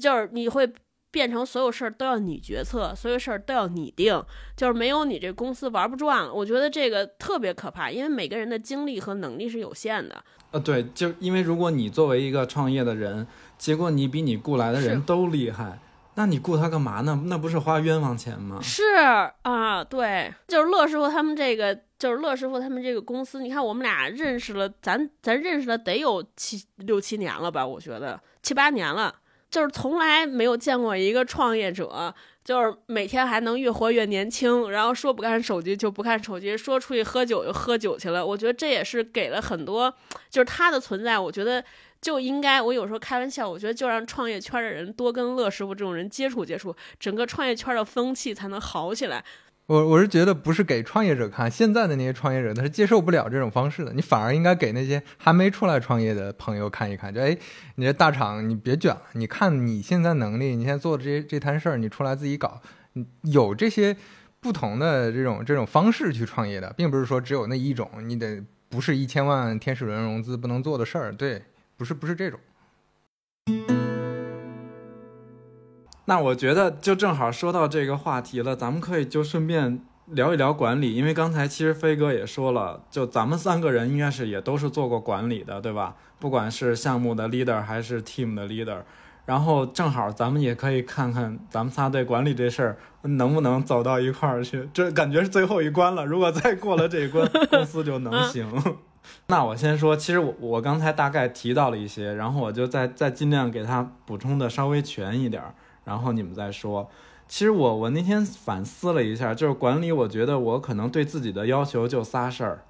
就是你会。变成所有事儿都要你决策，所有事儿都要你定，就是没有你这公司玩不转了。我觉得这个特别可怕，因为每个人的精力和能力是有限的。呃，对，就因为如果你作为一个创业的人，结果你比你雇来的人都厉害，那你雇他干嘛呢？那不是花冤枉钱吗？是啊，对，就是乐师傅他们这个，就是乐师傅他们这个公司，你看我们俩认识了，咱咱认识了得有七六七年了吧？我觉得七八年了，就是从来没有见过一个创业者，就是每天还能越活越年轻，然后说不看手机就不看手机，说出去喝酒就喝酒去了。我觉得这也是给了很多，就是他的存在，我觉得。就应该，我有时候开玩笑，我觉得就让创业圈的人多跟乐师傅这种人接触接触，整个创业圈的风气才能好起来。我我是觉得不是给创业者看，现在的那些创业者他是接受不了这种方式的，你反而应该给那些还没出来创业的朋友看一看，就哎，你这大厂你别卷了，你看你现在能力，你现在做的这些这摊事儿，你出来自己搞，有这些不同的这种这种方式去创业的，并不是说只有那一种，你得不是一千万天使轮融资不能做的事儿，对，不是不是这种。那我觉得就正好说到这个话题了，咱们可以就顺便聊一聊管理，因为刚才其实飞哥也说了，就咱们三个人应该是也都是做过管理的，对吧？不管是项目的 leader 还是 team 的 leader，然后正好咱们也可以看看咱们仨对管理这事儿能不能走到一块儿去，这感觉是最后一关了，如果再过了这一关，公司就能 行。那我先说，其实我我刚才大概提到了一些，然后我就再再尽量给他补充的稍微全一点儿。然后你们再说。其实我我那天反思了一下，就是管理，我觉得我可能对自己的要求就仨事儿。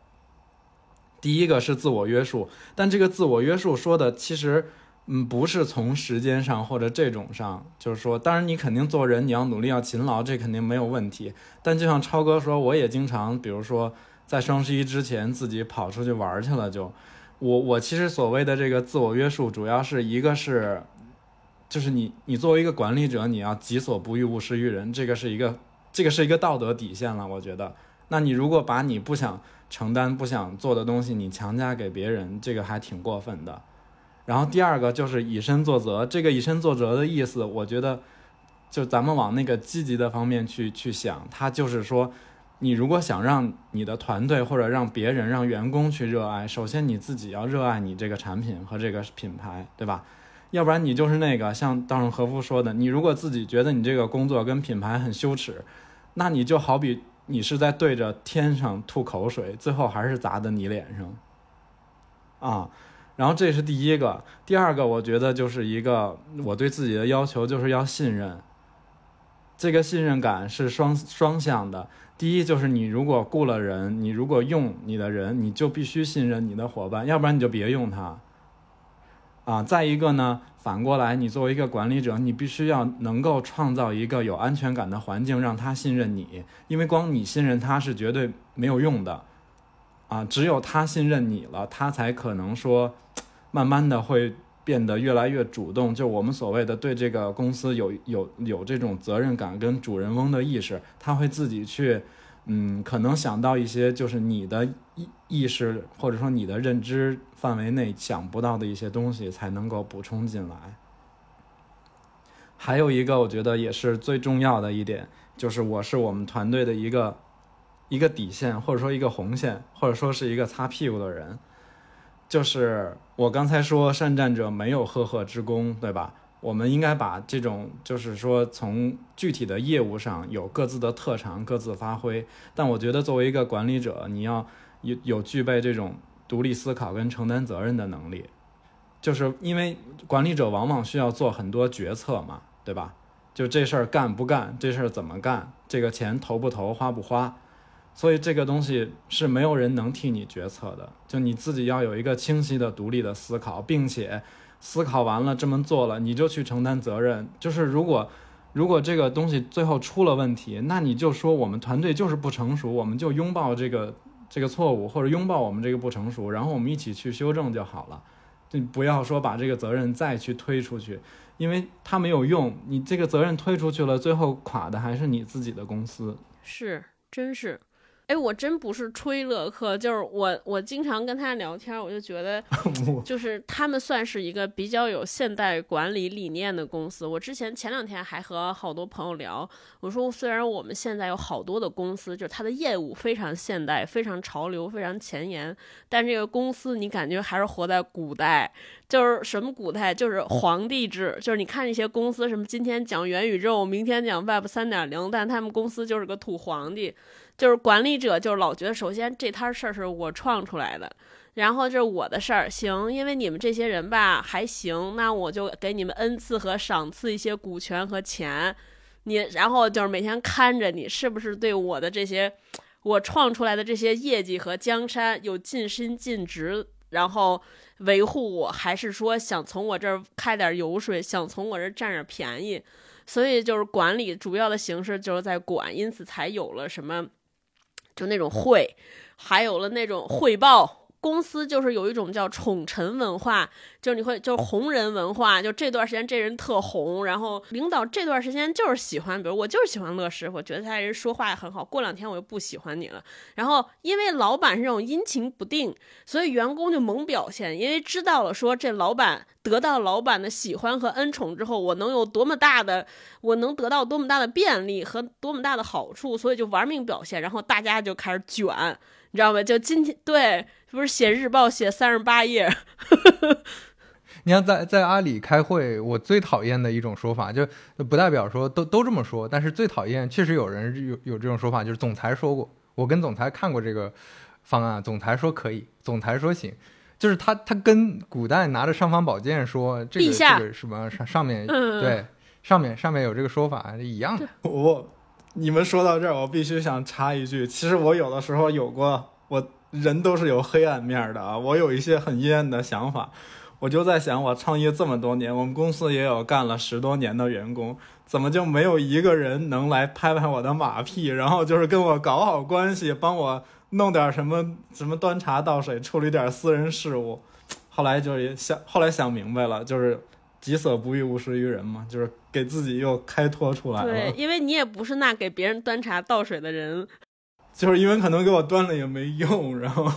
第一个是自我约束，但这个自我约束说的其实，嗯，不是从时间上或者这种上，就是说，当然你肯定做人你要努力要勤劳，这肯定没有问题。但就像超哥说，我也经常，比如说在双十一之前自己跑出去玩去了，就我我其实所谓的这个自我约束，主要是一个是。就是你，你作为一个管理者，你要己所不欲，勿施于人，这个是一个，这个是一个道德底线了。我觉得，那你如果把你不想承担、不想做的东西，你强加给别人，这个还挺过分的。然后第二个就是以身作则，这个以身作则的意思，我觉得，就咱们往那个积极的方面去去想，它就是说，你如果想让你的团队或者让别人、让员工去热爱，首先你自己要热爱你这个产品和这个品牌，对吧？要不然你就是那个像稻盛和夫说的，你如果自己觉得你这个工作跟品牌很羞耻，那你就好比你是在对着天上吐口水，最后还是砸在你脸上。啊，然后这是第一个，第二个我觉得就是一个我对自己的要求就是要信任。这个信任感是双双向的，第一就是你如果雇了人，你如果用你的人，你就必须信任你的伙伴，要不然你就别用他。啊。再一个呢，反过来，你作为一个管理者，你必须要能够创造一个有安全感的环境，让他信任你，因为光你信任他是绝对没有用的，啊，只有他信任你了，他才可能说，慢慢的会。变得越来越主动，就我们所谓的对这个公司有有有这种责任感跟主人翁的意识，他会自己去，嗯，可能想到一些就是你的意意识或者说你的认知范围内想不到的一些东西，才能够补充进来。还有一个我觉得也是最重要的一点，就是我是我们团队的一个一个底线，或者说一个红线，或者说是一个擦屁股的人。就是我刚才说，善战者没有赫赫之功，对吧？我们应该把这种，就是说从具体的业务上有各自的特长，各自发挥。但我觉得作为一个管理者，你要有有具备这种独立思考跟承担责任的能力。就是因为管理者往往需要做很多决策嘛，对吧？就这事儿干不干，这事儿怎么干，这个钱投不投，花不花。所以这个东西是没有人能替你决策的，就你自己要有一个清晰的、独立的思考，并且思考完了这么做了，你就去承担责任。就是如果如果这个东西最后出了问题，那你就说我们团队就是不成熟，我们就拥抱这个这个错误，或者拥抱我们这个不成熟，然后我们一起去修正就好了。就不要说把这个责任再去推出去，因为它没有用。你这个责任推出去了，最后垮的还是你自己的公司。是，真是。哎，我真不是吹乐克，就是我，我经常跟他聊天，我就觉得，就是他们算是一个比较有现代管理理念的公司。我之前前两天还和好多朋友聊，我说虽然我们现在有好多的公司，就是它的业务非常现代、非常潮流、非常前沿，但这个公司你感觉还是活在古代。就是什么古代，就是皇帝制，就是你看那些公司，什么今天讲元宇宙，明天讲 Web 三点零，但他们公司就是个土皇帝。就是管理者，就是老觉得，首先这摊事儿是我创出来的，然后这是我的事儿，行，因为你们这些人吧还行，那我就给你们恩赐和赏赐一些股权和钱，你然后就是每天看着你是不是对我的这些我创出来的这些业绩和江山有尽心尽职，然后维护我，还是说想从我这儿开点油水，想从我这儿占点便宜，所以就是管理主要的形式就是在管，因此才有了什么。就那种会，还有了那种汇报。公司就是有一种叫宠臣文化，就是你会就是红人文化，就这段时间这人特红，然后领导这段时间就是喜欢，比如我就是喜欢乐师傅，觉得他人说话也很好，过两天我又不喜欢你了。然后因为老板是这种阴晴不定，所以员工就猛表现，因为知道了说这老板得到老板的喜欢和恩宠之后，我能有多么大的，我能得到多么大的便利和多么大的好处，所以就玩命表现，然后大家就开始卷。你知道吗？就今天对，不是写日报写三十八页。你像，在在阿里开会，我最讨厌的一种说法，就不代表说都都这么说，但是最讨厌，确实有人有有这种说法，就是总裁说过，我跟总裁看过这个方案，总裁说可以，总裁说行，就是他他跟古代拿着尚方宝剑说这个这个什么上上面对上面上面有这个说法一样的。我。你们说到这儿，我必须想插一句，其实我有的时候有过，我人都是有黑暗面的啊，我有一些很阴暗的想法，我就在想，我创业这么多年，我们公司也有干了十多年的员工，怎么就没有一个人能来拍拍我的马屁，然后就是跟我搞好关系，帮我弄点什么什么端茶倒水，处理点私人事务。后来就是想，后来想明白了，就是。己所不欲，勿施于人嘛，就是给自己又开脱出来了。对，因为你也不是那给别人端茶倒水的人，就是因为可能给我端了也没用。然后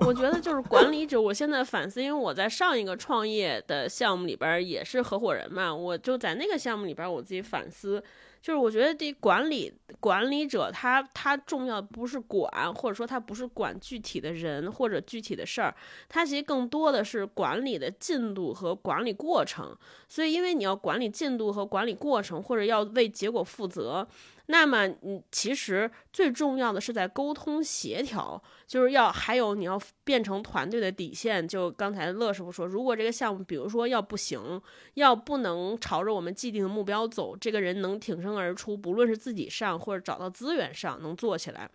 我觉得就是管理者，我现在反思，因为我在上一个创业的项目里边也是合伙人嘛，我就在那个项目里边我自己反思。就是我觉得这管理管理者他他重要不是管，或者说他不是管具体的人或者具体的事儿，他其实更多的是管理的进度和管理过程。所以因为你要管理进度和管理过程，或者要为结果负责。那么，你其实最重要的是在沟通协调，就是要还有你要变成团队的底线。就刚才乐师傅说，如果这个项目，比如说要不行，要不能朝着我们既定的目标走，这个人能挺身而出，不论是自己上或者找到资源上能做起来。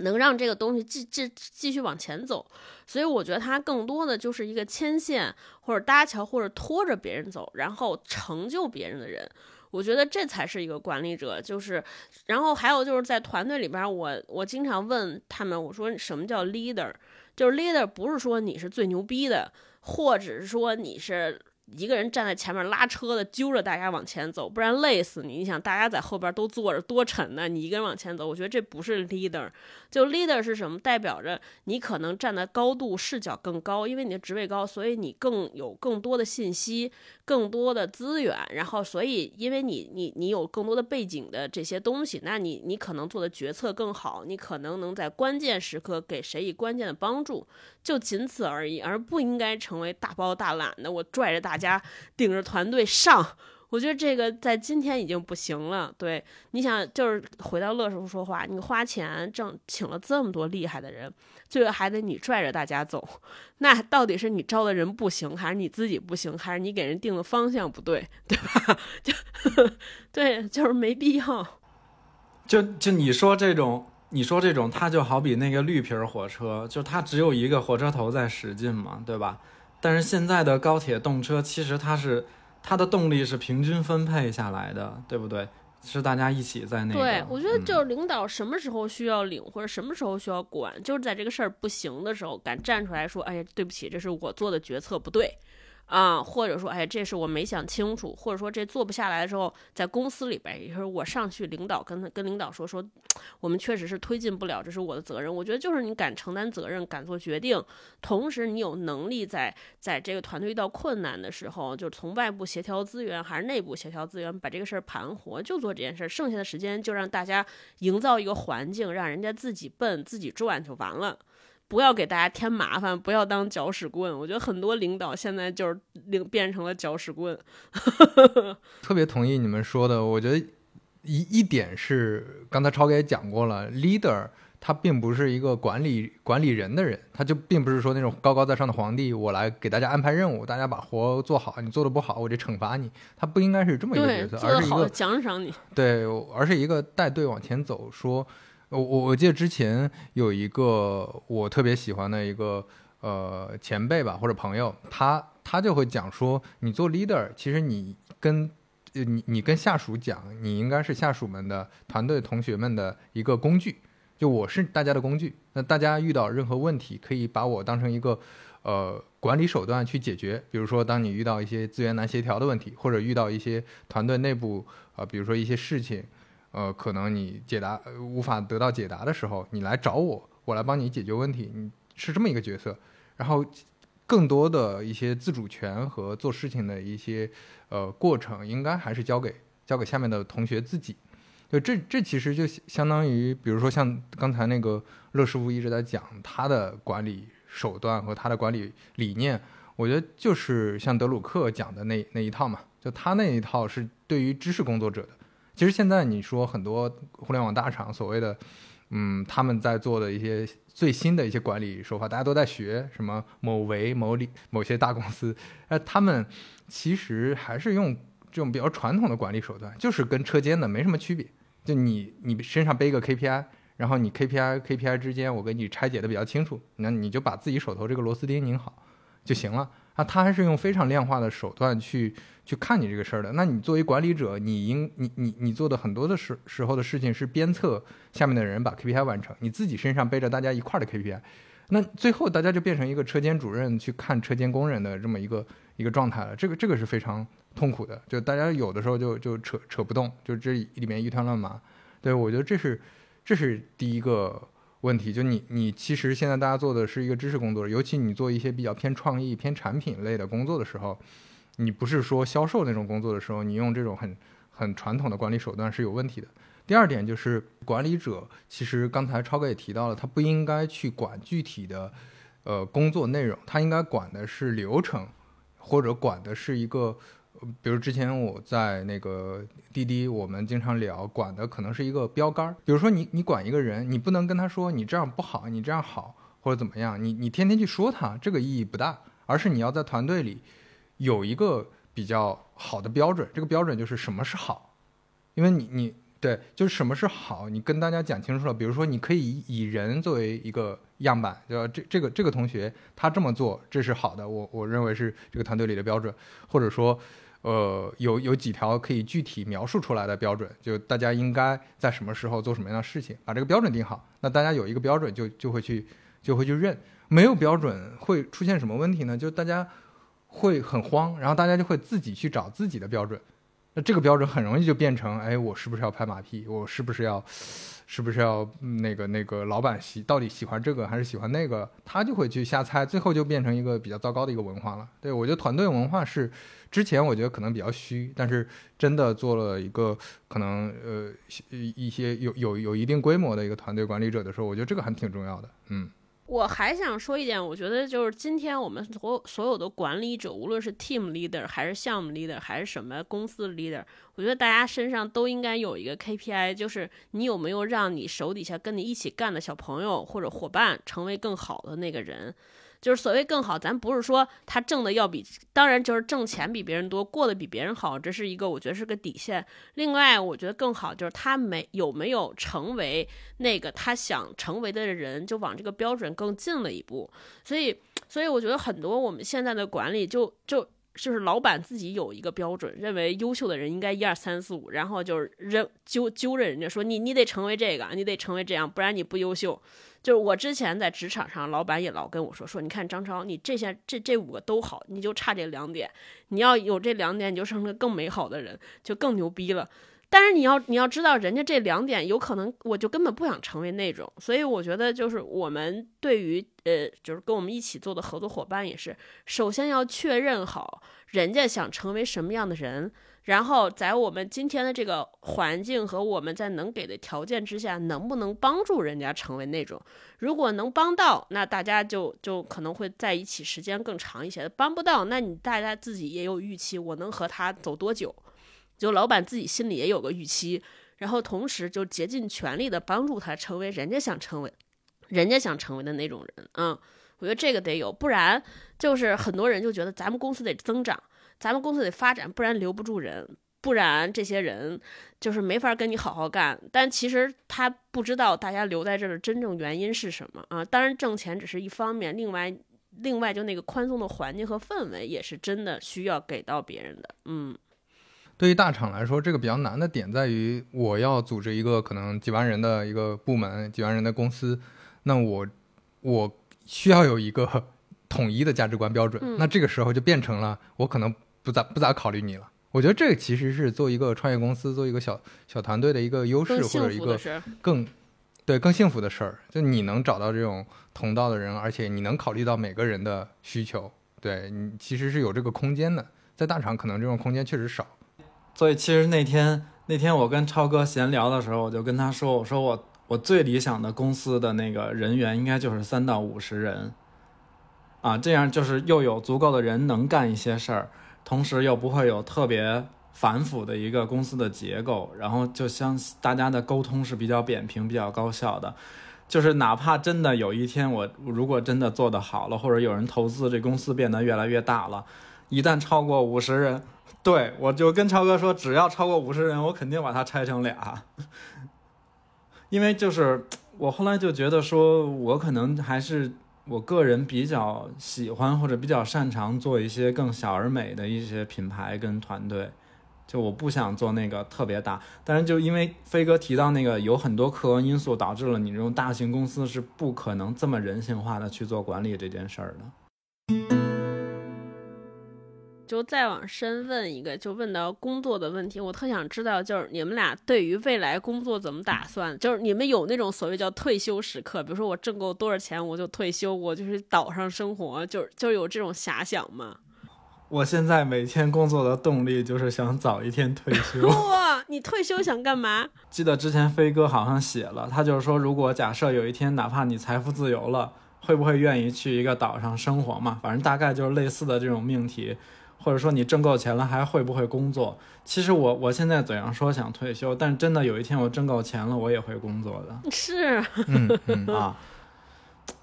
能让这个东西继继继续往前走。所以我觉得他更多的就是一个牵线或者搭桥或者拖着别人走，然后成就别人的人。我觉得这才是一个管理者，就是，然后还有就是在团队里边，我我经常问他们，我说什么叫 leader？就是 leader 不是说你是最牛逼的，或者是说你是。一个人站在前面拉车的，揪着大家往前走，不然累死你。你想，大家在后边都坐着，多沉呢？你一个人往前走，我觉得这不是 leader。就 leader 是什么？代表着你可能站的高度视角更高，因为你的职位高，所以你更有更多的信息、更多的资源。然后，所以因为你你你有更多的背景的这些东西，那你你可能做的决策更好，你可能能在关键时刻给谁以关键的帮助，就仅此而已，而不应该成为大包大揽的，我拽着大。家顶着团队上，我觉得这个在今天已经不行了。对，你想就是回到乐师傅说话，你花钱挣请了这么多厉害的人，最后还得你拽着大家走，那到底是你招的人不行，还是你自己不行，还是你给人定的方向不对，对吧？就对，就是没必要。就就你说这种，你说这种，它就好比那个绿皮火车，就它只有一个火车头在使劲嘛，对吧？但是现在的高铁动车，其实它是它的动力是平均分配下来的，对不对？是大家一起在那个。对，我觉得就是领导什么时候需要领，或者什么时候需要管，就是在这个事儿不行的时候，敢站出来说：“哎呀，对不起，这是我做的决策不对。”啊，或者说，哎，这是我没想清楚，或者说这做不下来的时候，在公司里边，也就是我上去领导跟跟领导说说，我们确实是推进不了，这是我的责任。我觉得就是你敢承担责任，敢做决定，同时你有能力在在这个团队遇到困难的时候，就从外部协调资源还是内部协调资源，把这个事儿盘活，就做这件事儿，剩下的时间就让大家营造一个环境，让人家自己奔自己转就完了。不要给大家添麻烦，不要当搅屎棍。我觉得很多领导现在就是领变成了搅屎棍。特别同意你们说的，我觉得一一点是刚才超哥也讲过了，leader 他并不是一个管理管理人的人，他就并不是说那种高高在上的皇帝，我来给大家安排任务，大家把活做好，你做的不好，我就惩罚你。他不应该是这么一个角色，而是一个奖赏你。对，而是一个带队往前走，说。我我我记得之前有一个我特别喜欢的一个呃前辈吧或者朋友，他他就会讲说，你做 leader，其实你跟呃你你跟下属讲，你应该是下属们的团队同学们的一个工具，就我是大家的工具。那大家遇到任何问题，可以把我当成一个呃管理手段去解决。比如说，当你遇到一些资源难协调的问题，或者遇到一些团队内部啊，比如说一些事情。呃，可能你解答无法得到解答的时候，你来找我，我来帮你解决问题，你是这么一个角色。然后，更多的一些自主权和做事情的一些呃过程，应该还是交给交给下面的同学自己。就这这其实就相当于，比如说像刚才那个乐师傅一直在讲他的管理手段和他的管理理念，我觉得就是像德鲁克讲的那那一套嘛，就他那一套是对于知识工作者的。其实现在你说很多互联网大厂所谓的，嗯，他们在做的一些最新的一些管理手法，大家都在学什么某维、某里某些大公司，呃，他们其实还是用这种比较传统的管理手段，就是跟车间的没什么区别。就你你身上背个 KPI，然后你 KPI KPI 之间我给你拆解的比较清楚，那你就把自己手头这个螺丝钉拧好就行了。啊，他还是用非常量化的手段去去看你这个事儿的。那你作为管理者，你应你你你做的很多的时时候的事情是鞭策下面的人把 KPI 完成，你自己身上背着大家一块儿的 KPI，那最后大家就变成一个车间主任去看车间工人的这么一个一个状态了。这个这个是非常痛苦的，就大家有的时候就就扯扯不动，就这里面一团乱麻。对我觉得这是这是第一个。问题就你你其实现在大家做的是一个知识工作尤其你做一些比较偏创意、偏产品类的工作的时候，你不是说销售那种工作的时候，你用这种很很传统的管理手段是有问题的。第二点就是管理者，其实刚才超哥也提到了，他不应该去管具体的呃工作内容，他应该管的是流程，或者管的是一个。比如之前我在那个滴滴，我们经常聊，管的可能是一个标杆儿。比如说你你管一个人，你不能跟他说你这样不好，你这样好或者怎么样，你你天天去说他，这个意义不大。而是你要在团队里有一个比较好的标准，这个标准就是什么是好。因为你你对，就是什么是好，你跟大家讲清楚了。比如说，你可以以人作为一个样板，就这这个这个同学他这么做，这是好的，我我认为是这个团队里的标准，或者说，呃，有有几条可以具体描述出来的标准，就大家应该在什么时候做什么样的事情，把这个标准定好，那大家有一个标准就就会去就会去认。没有标准会出现什么问题呢？就大家会很慌，然后大家就会自己去找自己的标准。那这个标准很容易就变成，哎，我是不是要拍马屁？我是不是要，是不是要那个那个老板喜到底喜欢这个还是喜欢那个？他就会去瞎猜，最后就变成一个比较糟糕的一个文化了。对我觉得团队文化是之前我觉得可能比较虚，但是真的做了一个可能呃一些有有有一定规模的一个团队管理者的时候，我觉得这个还挺重要的。嗯。我还想说一点，我觉得就是今天我们所所有的管理者，无论是 team leader 还是项目 leader 还是什么公司 leader，我觉得大家身上都应该有一个 KPI，就是你有没有让你手底下跟你一起干的小朋友或者伙伴成为更好的那个人。就是所谓更好，咱不是说他挣的要比，当然就是挣钱比别人多，过得比别人好，这是一个我觉得是个底线。另外，我觉得更好就是他没有没有成为那个他想成为的人，就往这个标准更近了一步。所以，所以我觉得很多我们现在的管理就就就是老板自己有一个标准，认为优秀的人应该一二三四五，然后就是扔揪揪着人家说你你得成为这个，你得成为这样，不然你不优秀。就是我之前在职场上，老板也老跟我说说，你看张超，你这些这这五个都好，你就差这两点，你要有这两点，你就成了更美好的人，就更牛逼了。但是你要你要知道，人家这两点有可能，我就根本不想成为那种。所以我觉得，就是我们对于呃，就是跟我们一起做的合作伙伴也是，首先要确认好人家想成为什么样的人。然后在我们今天的这个环境和我们在能给的条件之下，能不能帮助人家成为那种？如果能帮到，那大家就就可能会在一起时间更长一些；帮不到，那你大家自己也有预期，我能和他走多久？就老板自己心里也有个预期，然后同时就竭尽全力的帮助他成为人家想成为、人家想成为的那种人。嗯，我觉得这个得有，不然就是很多人就觉得咱们公司得增长。咱们公司得发展，不然留不住人，不然这些人就是没法跟你好好干。但其实他不知道大家留在这儿的真正原因是什么啊？当然挣钱只是一方面，另外，另外就那个宽松的环境和氛围也是真的需要给到别人的。嗯，对于大厂来说，这个比较难的点在于，我要组织一个可能几万人的一个部门，几万人的公司，那我我需要有一个 统一的价值观标准。那这个时候就变成了我可能。不咋不咋考虑你了，我觉得这个其实是做一个创业公司，做一个小小团队的一个优势或者一个更对更幸福的事儿。就你能找到这种同道的人，而且你能考虑到每个人的需求，对你其实是有这个空间的。在大厂可能这种空间确实少。所以其实那天那天我跟超哥闲聊的时候，我就跟他说，我说我我最理想的公司的那个人员应该就是三到五十人啊，这样就是又有足够的人能干一些事儿。同时又不会有特别繁复的一个公司的结构，然后就像大家的沟通是比较扁平、比较高效的。就是哪怕真的有一天我如果真的做得好了，或者有人投资，这公司变得越来越大了，一旦超过五十人，对我就跟超哥说，只要超过五十人，我肯定把它拆成俩。因为就是我后来就觉得说，我可能还是。我个人比较喜欢或者比较擅长做一些更小而美的一些品牌跟团队，就我不想做那个特别大。但是就因为飞哥提到那个有很多客观因素导致了你这种大型公司是不可能这么人性化的去做管理这件事儿的。就再往深问一个，就问到工作的问题，我特想知道，就是你们俩对于未来工作怎么打算？就是你们有那种所谓叫退休时刻，比如说我挣够多少钱我就退休，我就是岛上生活，就是就有这种遐想吗？我现在每天工作的动力就是想早一天退休。哇，你退休想干嘛？记得之前飞哥好像写了，他就是说，如果假设有一天，哪怕你财富自由了，会不会愿意去一个岛上生活嘛？反正大概就是类似的这种命题。或者说你挣够钱了还会不会工作？其实我我现在嘴上说想退休，但真的有一天我挣够钱了，我也会工作的。是，嗯嗯啊，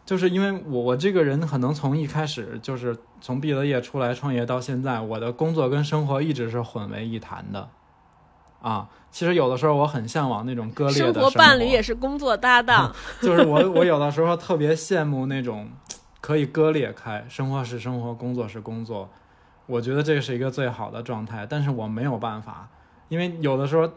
就是因为我我这个人可能从一开始就是从毕了业出来创业到现在，我的工作跟生活一直是混为一谈的，啊。其实有的时候我很向往那种割裂的生活伴侣也是工作搭档，就是我我有的时候特别羡慕那种可以割裂开，生活是生活，工作是工作。我觉得这是一个最好的状态，但是我没有办法，因为有的时候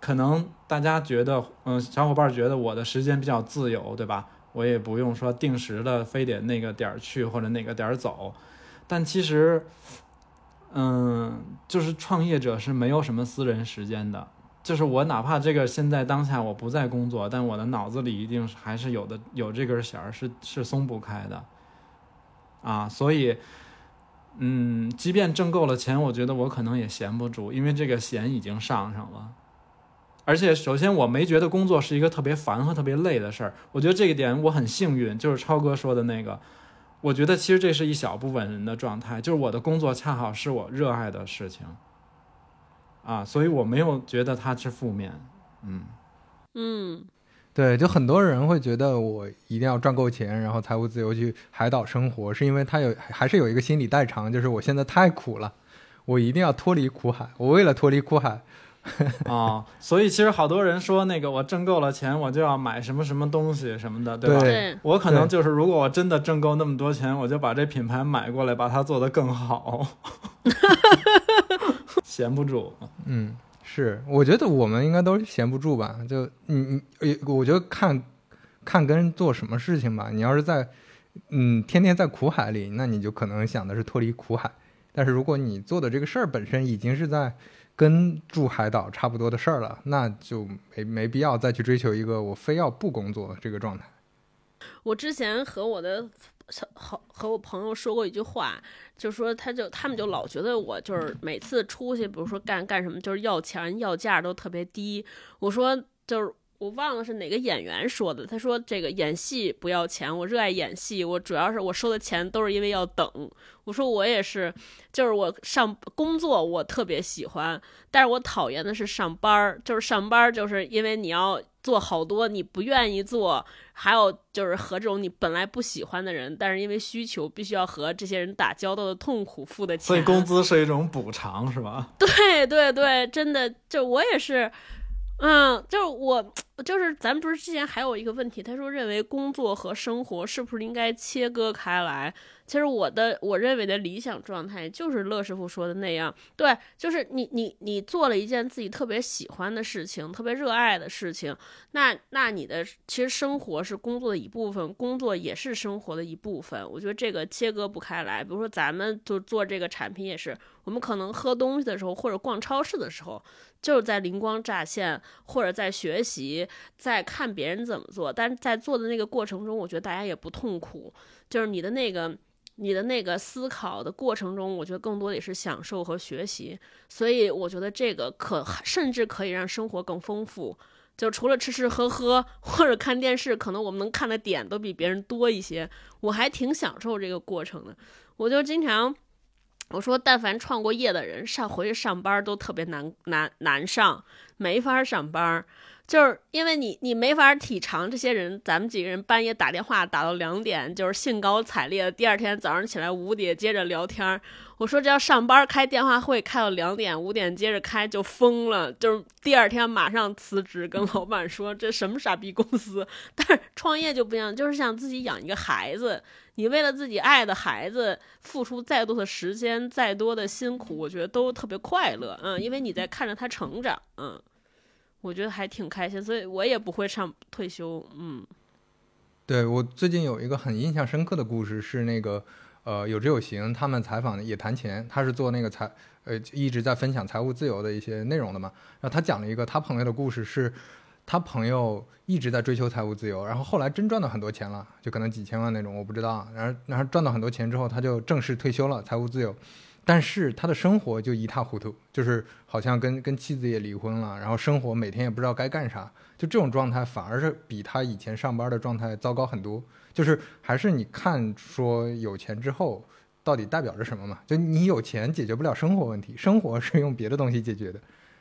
可能大家觉得，嗯，小伙伴觉得我的时间比较自由，对吧？我也不用说定时的非得那个点儿去或者哪个点儿走，但其实，嗯，就是创业者是没有什么私人时间的。就是我哪怕这个现在当下我不在工作，但我的脑子里一定还是有的有这根弦儿是是松不开的，啊，所以，嗯，即便挣够了钱，我觉得我可能也闲不住，因为这个弦已经上上了。而且，首先我没觉得工作是一个特别烦和特别累的事儿，我觉得这个点我很幸运，就是超哥说的那个，我觉得其实这是一小部分人的状态，就是我的工作恰好是我热爱的事情。啊，所以我没有觉得它是负面，嗯嗯，对，就很多人会觉得我一定要赚够钱，然后财务自由去海岛生活，是因为他有还是有一个心理代偿，就是我现在太苦了，我一定要脱离苦海，我为了脱离苦海，啊，所以其实好多人说那个我挣够了钱，我就要买什么什么东西什么的，对吧？对，我可能就是如果我真的挣够那么多钱，我就把这品牌买过来，把它做得更好。闲不住，嗯，是，我觉得我们应该都闲不住吧。就你你，我觉得看看跟做什么事情吧。你要是在嗯天天在苦海里，那你就可能想的是脱离苦海。但是如果你做的这个事儿本身已经是在跟住海岛差不多的事儿了，那就没没必要再去追求一个我非要不工作这个状态。我之前和我的。和和我朋友说过一句话，就说他就他们就老觉得我就是 每次出去，比如说干干什么，就是要钱要价都特别低。我说就是我忘了是哪个演员说的，他说这个演戏不要钱，我热爱演戏，我主要是我收的钱都是因为要等。我说我也是，就是我上工作我特别喜欢，但是我讨厌的是上班儿，就是上班儿就是因为你要。做好多你不愿意做，还有就是和这种你本来不喜欢的人，但是因为需求必须要和这些人打交道的痛苦付的钱。所以工资是一种补偿，是吧？对对对，真的，就我也是，嗯，就是我就是咱们不是之前还有一个问题，他说认为工作和生活是不是应该切割开来？其实我的我认为的理想状态就是乐师傅说的那样，对，就是你你你做了一件自己特别喜欢的事情，特别热爱的事情，那那你的其实生活是工作的一部分，工作也是生活的一部分。我觉得这个切割不开来。比如说咱们就做这个产品也是，我们可能喝东西的时候或者逛超市的时候，就是在灵光乍现，或者在学习，在看别人怎么做，但是在做的那个过程中，我觉得大家也不痛苦，就是你的那个。你的那个思考的过程中，我觉得更多也是享受和学习，所以我觉得这个可甚至可以让生活更丰富。就除了吃吃喝喝 或者看电视，可能我们能看的点都比别人多一些。我还挺享受这个过程的。我就经常我说，但凡创过业的人，上回去上班都特别难难难上，没法上班。就是因为你，你没法体尝这些人，咱们几个人半夜打电话打到两点，就是兴高采烈。第二天早上起来五点接着聊天。我说这要上班开电话会开到两点，五点接着开就疯了。就是第二天马上辞职，跟老板说这什么傻逼公司。但是创业就不一样，就是想自己养一个孩子，你为了自己爱的孩子付出再多的时间，再多的辛苦，我觉得都特别快乐。嗯，因为你在看着他成长。嗯。我觉得还挺开心，所以我也不会上退休。嗯，对我最近有一个很印象深刻的故事，是那个呃有知有行他们采访的也谈钱，他是做那个财呃一直在分享财务自由的一些内容的嘛。然后他讲了一个他朋友的故事，是他朋友一直在追求财务自由，然后后来真赚到很多钱了，就可能几千万那种，我不知道。然后然后赚到很多钱之后，他就正式退休了，财务自由。但是他的生活就一塌糊涂，就是好像跟跟妻子也离婚了，然后生活每天也不知道该干啥，就这种状态反而是比他以前上班的状态糟糕很多。就是还是你看说有钱之后到底代表着什么嘛？就你有钱解决不了生活问题，生活是用别的东西解决的。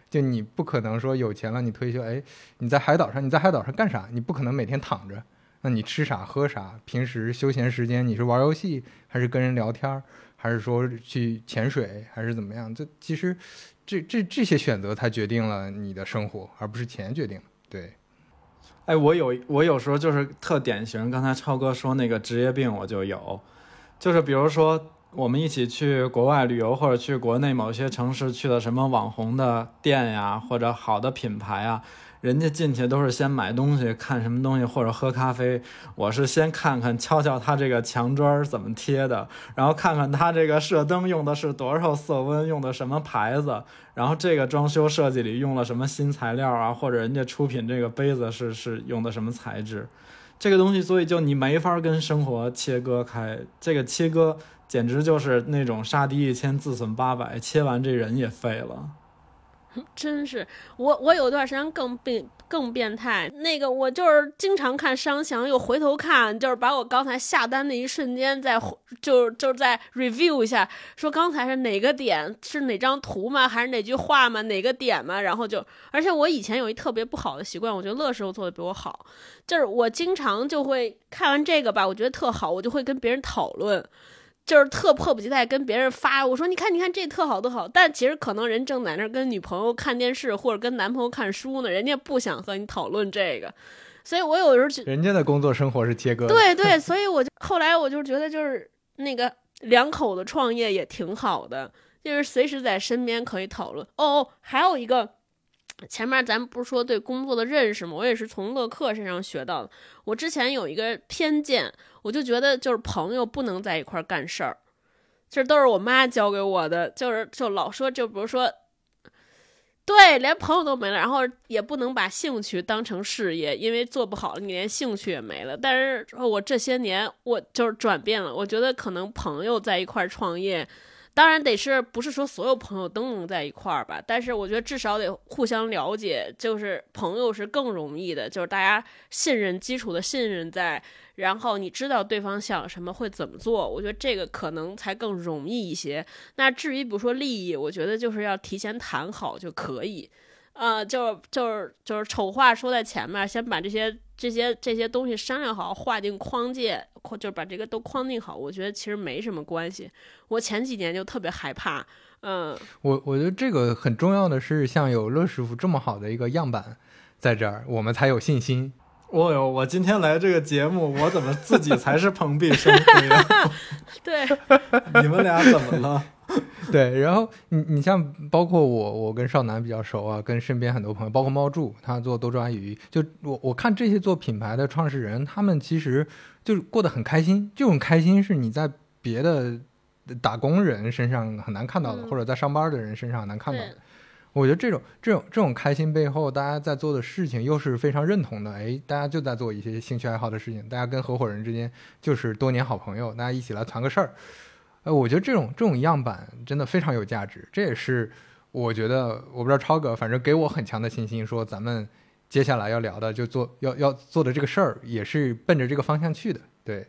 就你不可能说有钱了你退休，哎，你在海岛上，你在海岛上干啥？你不可能每天躺着，那你吃啥喝啥？平时休闲时间你是玩游戏还是跟人聊天？还是说去潜水，还是怎么样？这其实这这这些选择它决定了你的生活，而不是钱决定。对，哎，我有我有时候就是特典型，刚才超哥说那个职业病我就有，就是比如说我们一起去国外旅游，或者去国内某些城市去的什么网红的店呀，或者好的品牌啊。人家进去都是先买东西，看什么东西或者喝咖啡。我是先看看敲敲他这个墙砖怎么贴的，然后看看他这个射灯用的是多少色温，用的什么牌子，然后这个装修设计里用了什么新材料啊，或者人家出品这个杯子是是用的什么材质，这个东西，所以就你没法跟生活切割开。这个切割简直就是那种杀敌一千自损八百，切完这人也废了。真是我，我有段时间更变更变态。那个我就是经常看商详，又回头看，就是把我刚才下单的一瞬间再就就是在 review 一下，说刚才是哪个点是哪张图吗？还是哪句话吗？哪个点吗？然后就，而且我以前有一特别不好的习惯，我觉得乐师傅做的比我好，就是我经常就会看完这个吧，我觉得特好，我就会跟别人讨论。就是特迫不及待跟别人发，我说你看你看这特好特好，但其实可能人正在那跟女朋友看电视或者跟男朋友看书呢，人家不想和你讨论这个，所以我有时候觉人家的工作生活是切割，对对，所以我就后来我就觉得就是那个两口子创业也挺好的，就是随时在身边可以讨论。哦哦，还有一个。前面咱不是说对工作的认识吗？我也是从乐客身上学到的。我之前有一个偏见，我就觉得就是朋友不能在一块儿干事儿，这都是我妈教给我的，就是就老说，就比如说，对，连朋友都没了，然后也不能把兴趣当成事业，因为做不好，你连兴趣也没了。但是我这些年我就是转变了，我觉得可能朋友在一块儿创业。当然得是不是说所有朋友都能在一块儿吧？但是我觉得至少得互相了解，就是朋友是更容易的，就是大家信任基础的信任在，然后你知道对方想什么会怎么做，我觉得这个可能才更容易一些。那至于比如说利益，我觉得就是要提前谈好就可以。呃，就就是就是丑话说在前面，先把这些这些这些东西商量好，划定框界，就是把这个都框定好。我觉得其实没什么关系。我前几年就特别害怕，嗯，我我觉得这个很重要的是，像有乐师傅这么好的一个样板在这儿，我们才有信心。哦哟，我今天来这个节目，我怎么自己才是蓬荜生辉啊？对，你们俩怎么了？对，然后你你像包括我，我跟少南比较熟啊，跟身边很多朋友，包括猫柱，他做多抓鱼，就我我看这些做品牌的创始人，他们其实就是过得很开心。这种开心是你在别的打工人身上很难看到的，或者在上班的人身上很难看到的。我觉得这种这种这种开心背后，大家在做的事情又是非常认同的。哎，大家就在做一些兴趣爱好的事情，大家跟合伙人之间就是多年好朋友，大家一起来团个事儿。呃，我觉得这种这种样板真的非常有价值，这也是我觉得我不知道超哥，反正给我很强的信心，说咱们接下来要聊的就做要要做的这个事儿，也是奔着这个方向去的。对，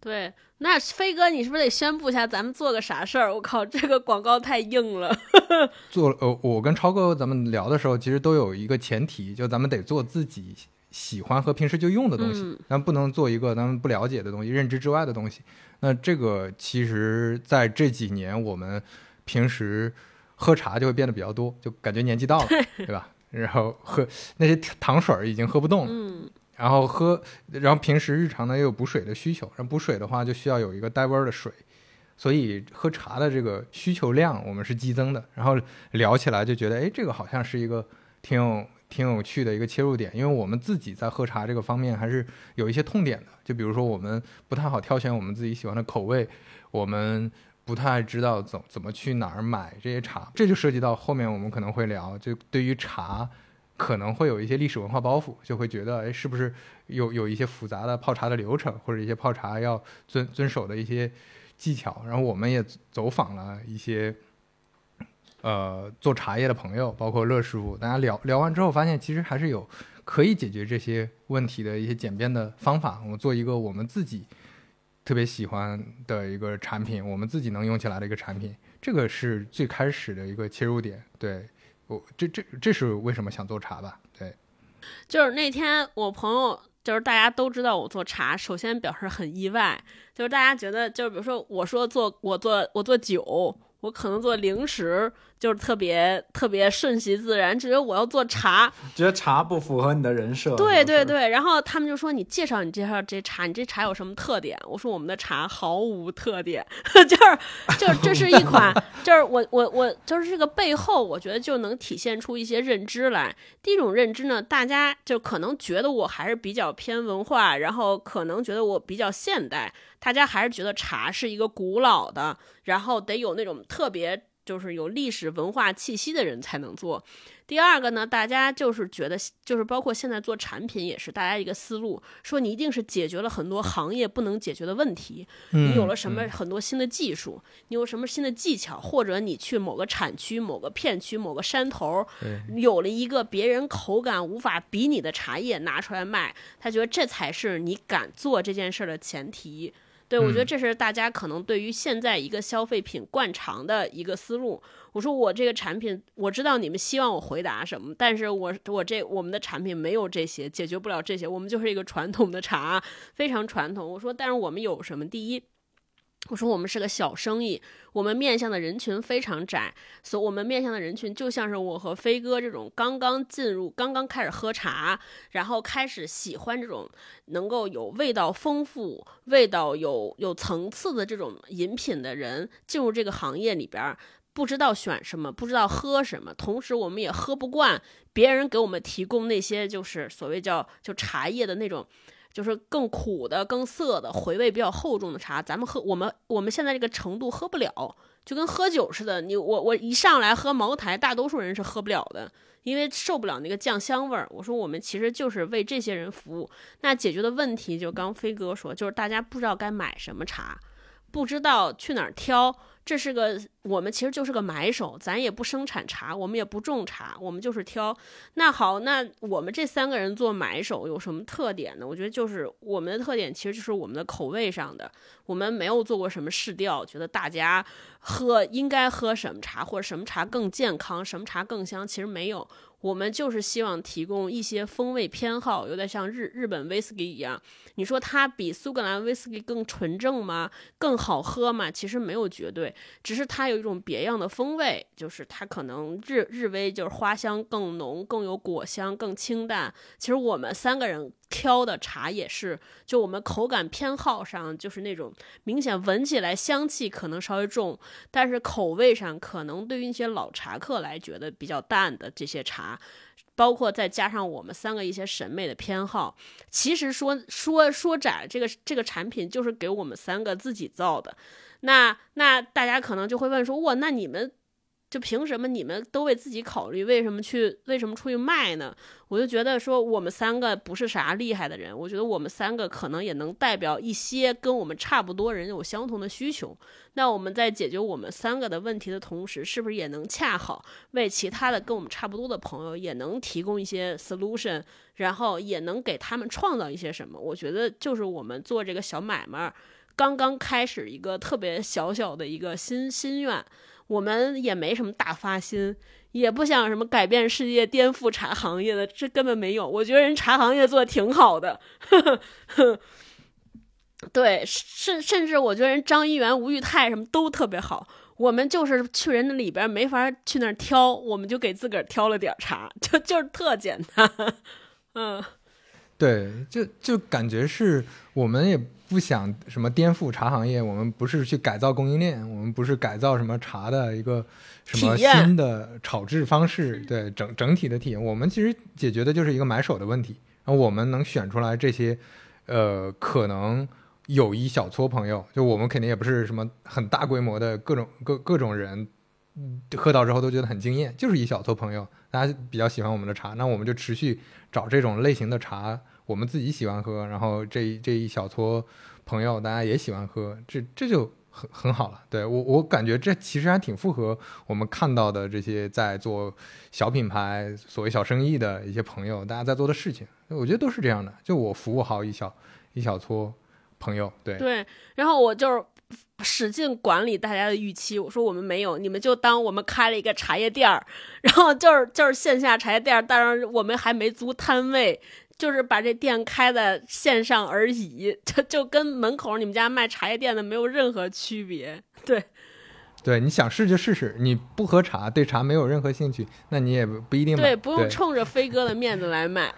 对，那飞哥，你是不是得宣布一下咱们做个啥事儿？我靠，这个广告太硬了。做呃，我跟超哥咱们聊的时候，其实都有一个前提，就咱们得做自己。喜欢和平时就用的东西，咱不能做一个咱们不了解的东西、认知之外的东西。那这个其实在这几年，我们平时喝茶就会变得比较多，就感觉年纪到了，对吧？然后喝那些糖水儿已经喝不动了，然后喝，然后平时日常呢也有补水的需求，然后补水的话就需要有一个带味儿的水，所以喝茶的这个需求量我们是激增的。然后聊起来就觉得，哎，这个好像是一个挺有。挺有趣的一个切入点，因为我们自己在喝茶这个方面还是有一些痛点的。就比如说，我们不太好挑选我们自己喜欢的口味，我们不太知道怎怎么去哪儿买这些茶。这就涉及到后面我们可能会聊，就对于茶可能会有一些历史文化包袱，就会觉得，哎，是不是有有一些复杂的泡茶的流程，或者一些泡茶要遵遵守的一些技巧。然后我们也走访了一些。呃，做茶叶的朋友，包括乐师傅，大家聊聊完之后，发现其实还是有可以解决这些问题的一些简便的方法。我们做一个我们自己特别喜欢的一个产品，我们自己能用起来的一个产品，这个是最开始的一个切入点。对我，这这这是为什么想做茶吧？对，就是那天我朋友就是大家都知道我做茶，首先表示很意外，就是大家觉得，就是比如说我说做我做我做酒，我可能做零食。就是特别特别顺其自然，觉得我要做茶，觉得茶不符合你的人设。对对对，然后他们就说你介绍你介绍这茶，你这茶有什么特点？我说我们的茶毫无特点，就是就是这是一款，就是我我我就是这个背后，我觉得就能体现出一些认知来。第一种认知呢，大家就可能觉得我还是比较偏文化，然后可能觉得我比较现代，大家还是觉得茶是一个古老的，然后得有那种特别。就是有历史文化气息的人才能做。第二个呢，大家就是觉得，就是包括现在做产品也是大家一个思路，说你一定是解决了很多行业不能解决的问题，你有了什么很多新的技术，你有什么新的技巧，或者你去某个产区、某个片区、某个山头，有了一个别人口感无法比拟的茶叶拿出来卖，他觉得这才是你敢做这件事的前提。对，我觉得这是大家可能对于现在一个消费品惯常的一个思路。我说我这个产品，我知道你们希望我回答什么，但是我我这我们的产品没有这些，解决不了这些，我们就是一个传统的茶，非常传统。我说，但是我们有什么？第一。我说我们是个小生意，我们面向的人群非常窄，所以我们面向的人群就像是我和飞哥这种刚刚进入、刚刚开始喝茶，然后开始喜欢这种能够有味道丰富、味道有有层次的这种饮品的人，进入这个行业里边，不知道选什么，不知道喝什么，同时我们也喝不惯别人给我们提供那些就是所谓叫就茶叶的那种。就是更苦的、更涩的、回味比较厚重的茶，咱们喝我们我们现在这个程度喝不了，就跟喝酒似的。你我我一上来喝茅台，大多数人是喝不了的，因为受不了那个酱香味儿。我说我们其实就是为这些人服务。那解决的问题就刚飞哥说，就是大家不知道该买什么茶，不知道去哪儿挑。这是个，我们其实就是个买手，咱也不生产茶，我们也不种茶，我们就是挑。那好，那我们这三个人做买手有什么特点呢？我觉得就是我们的特点，其实就是我们的口味上的。我们没有做过什么试调，觉得大家喝应该喝什么茶，或者什么茶更健康，什么茶更香，其实没有。我们就是希望提供一些风味偏好，有点像日日本威士忌一样。你说它比苏格兰威士忌更纯正吗？更好喝吗？其实没有绝对，只是它有一种别样的风味，就是它可能日日威就是花香更浓，更有果香，更清淡。其实我们三个人。挑的茶也是，就我们口感偏好上，就是那种明显闻起来香气可能稍微重，但是口味上可能对于一些老茶客来觉得比较淡的这些茶，包括再加上我们三个一些审美的偏好，其实说说说窄，这个这个产品就是给我们三个自己造的。那那大家可能就会问说，哇，那你们？就凭什么你们都为自己考虑？为什么去为什么出去卖呢？我就觉得说我们三个不是啥厉害的人，我觉得我们三个可能也能代表一些跟我们差不多人有相同的需求。那我们在解决我们三个的问题的同时，是不是也能恰好为其他的跟我们差不多的朋友也能提供一些 solution，然后也能给他们创造一些什么？我觉得就是我们做这个小买卖刚刚开始一个特别小小的一个心心愿。我们也没什么大发心，也不想什么改变世界、颠覆茶行业的，这根本没有。我觉得人茶行业做的挺好的，对，甚甚至我觉得人张一元、吴裕泰什么都特别好。我们就是去人那里边没法去那儿挑，我们就给自个儿挑了点茶，就就是特简单。嗯，对，就就感觉是我们也。不想什么颠覆茶行业，我们不是去改造供应链，我们不是改造什么茶的一个什么新的炒制方式，对整整体的体验，我们其实解决的就是一个买手的问题。然后我们能选出来这些，呃，可能有一小撮朋友，就我们肯定也不是什么很大规模的各种各各种人，喝到之后都觉得很惊艳，就是一小撮朋友，大家比较喜欢我们的茶，那我们就持续找这种类型的茶。我们自己喜欢喝，然后这这一小撮朋友大家也喜欢喝，这这就很很好了。对我我感觉这其实还挺符合我们看到的这些在做小品牌、所谓小生意的一些朋友，大家在做的事情，我觉得都是这样的。就我服务好一小一小撮朋友，对对，然后我就使劲管理大家的预期。我说我们没有，你们就当我们开了一个茶叶店儿，然后就是就是线下茶叶店儿，当然我们还没租摊位。就是把这店开在线上而已，就就跟门口你们家卖茶叶店的没有任何区别。对，对，你想试就试试，你不喝茶，对茶没有任何兴趣，那你也不一定。对，不用冲着飞哥的面子来买。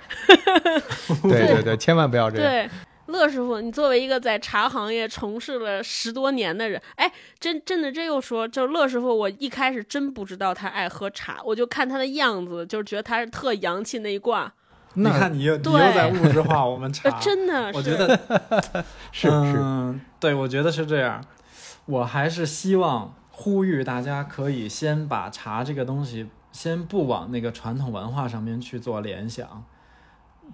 对对 对，千万不要这样。对，乐师傅，你作为一个在茶行业从事了十多年的人，哎，真真的这又说，就乐师傅，我一开始真不知道他爱喝茶，我就看他的样子，就是觉得他是特洋气那一挂，你那看你又你对又在物质化我们茶呃，，真的是，我觉得 是是，嗯，对，我觉得是这样。我还是希望呼吁大家可以先把茶这个东西，先不往那个传统文化上面去做联想。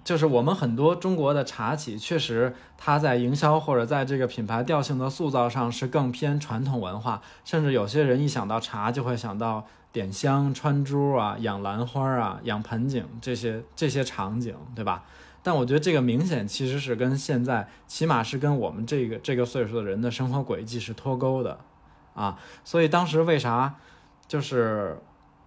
就是我们很多中国的茶企，确实它在营销或者在这个品牌调性的塑造上是更偏传统文化，甚至有些人一想到茶就会想到点香、穿珠啊、养兰花啊、养盆景这些这些场景，对吧？但我觉得这个明显其实是跟现在，起码是跟我们这个这个岁数的人的生活轨迹是脱钩的，啊，所以当时为啥就是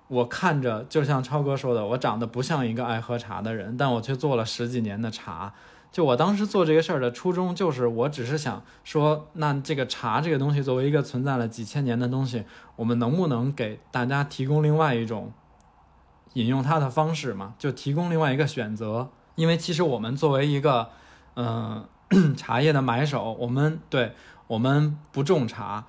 我看着就像超哥说的，我长得不像一个爱喝茶的人，但我却做了十几年的茶。就我当时做这个事儿的初衷，就是我只是想说，那这个茶这个东西作为一个存在了几千年的东西，我们能不能给大家提供另外一种饮用它的方式嘛？就提供另外一个选择。因为其实我们作为一个，嗯、茶叶的买手，我们对我们不种茶，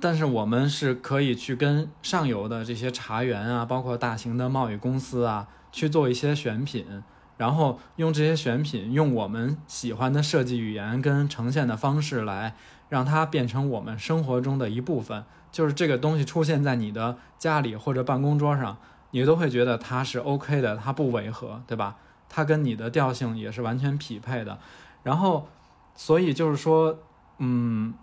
但是我们是可以去跟上游的这些茶园啊，包括大型的贸易公司啊，去做一些选品，然后用这些选品，用我们喜欢的设计语言跟呈现的方式来让它变成我们生活中的一部分。就是这个东西出现在你的家里或者办公桌上，你都会觉得它是 OK 的，它不违和，对吧？它跟你的调性也是完全匹配的。然后，所以就是说，嗯，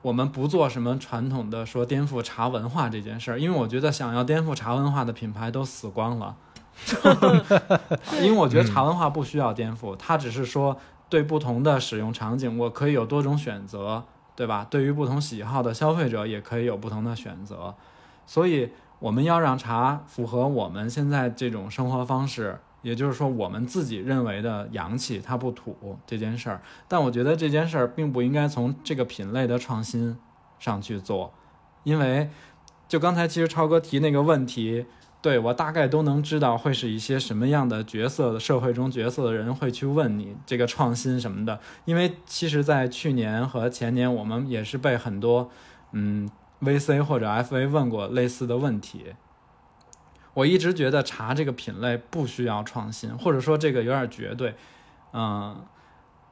我们不做什么传统的说颠覆茶文化这件事儿，因为我觉得想要颠覆茶文化的品牌都死光了。因为我觉得茶文化不需要颠覆，它只是说对不同的使用场景，我可以有多种选择，对吧？对于不同喜好的消费者，也可以有不同的选择。所以我们要让茶符合我们现在这种生活方式，也就是说我们自己认为的洋气，它不土这件事儿。但我觉得这件事儿并不应该从这个品类的创新上去做，因为就刚才其实超哥提那个问题，对我大概都能知道会是一些什么样的角色的社会中角色的人会去问你这个创新什么的，因为其实，在去年和前年，我们也是被很多嗯 VC 或者 FA 问过类似的问题。我一直觉得茶这个品类不需要创新，或者说这个有点绝对，嗯。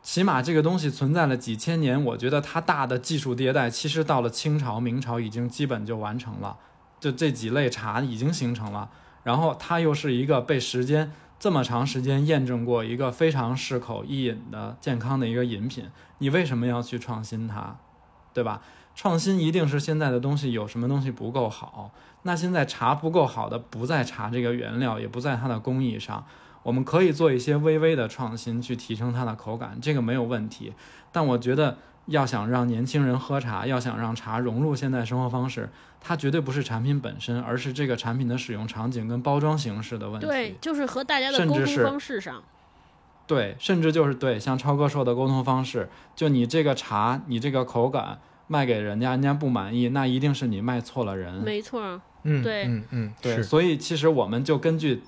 起码这个东西存在了几千年，我觉得它大的技术迭代，其实到了清朝、明朝已经基本就完成了，就这几类茶已经形成了。然后它又是一个被时间这么长时间验证过一个非常适口易饮的健康的一个饮品，你为什么要去创新它，对吧？创新一定是现在的东西有什么东西不够好，那现在茶不够好的不在茶这个原料，也不在它的工艺上。我们可以做一些微微的创新，去提升它的口感，这个没有问题。但我觉得，要想让年轻人喝茶，要想让茶融入现代生活方式，它绝对不是产品本身，而是这个产品的使用场景跟包装形式的问题。对，就是和大家的沟通方式上，对，甚至就是对，像超哥说的沟通方式，就你这个茶，你这个口感卖给人家，人家不满意，那一定是你卖错了人。没错，嗯，对嗯嗯，对，所以其实我们就根据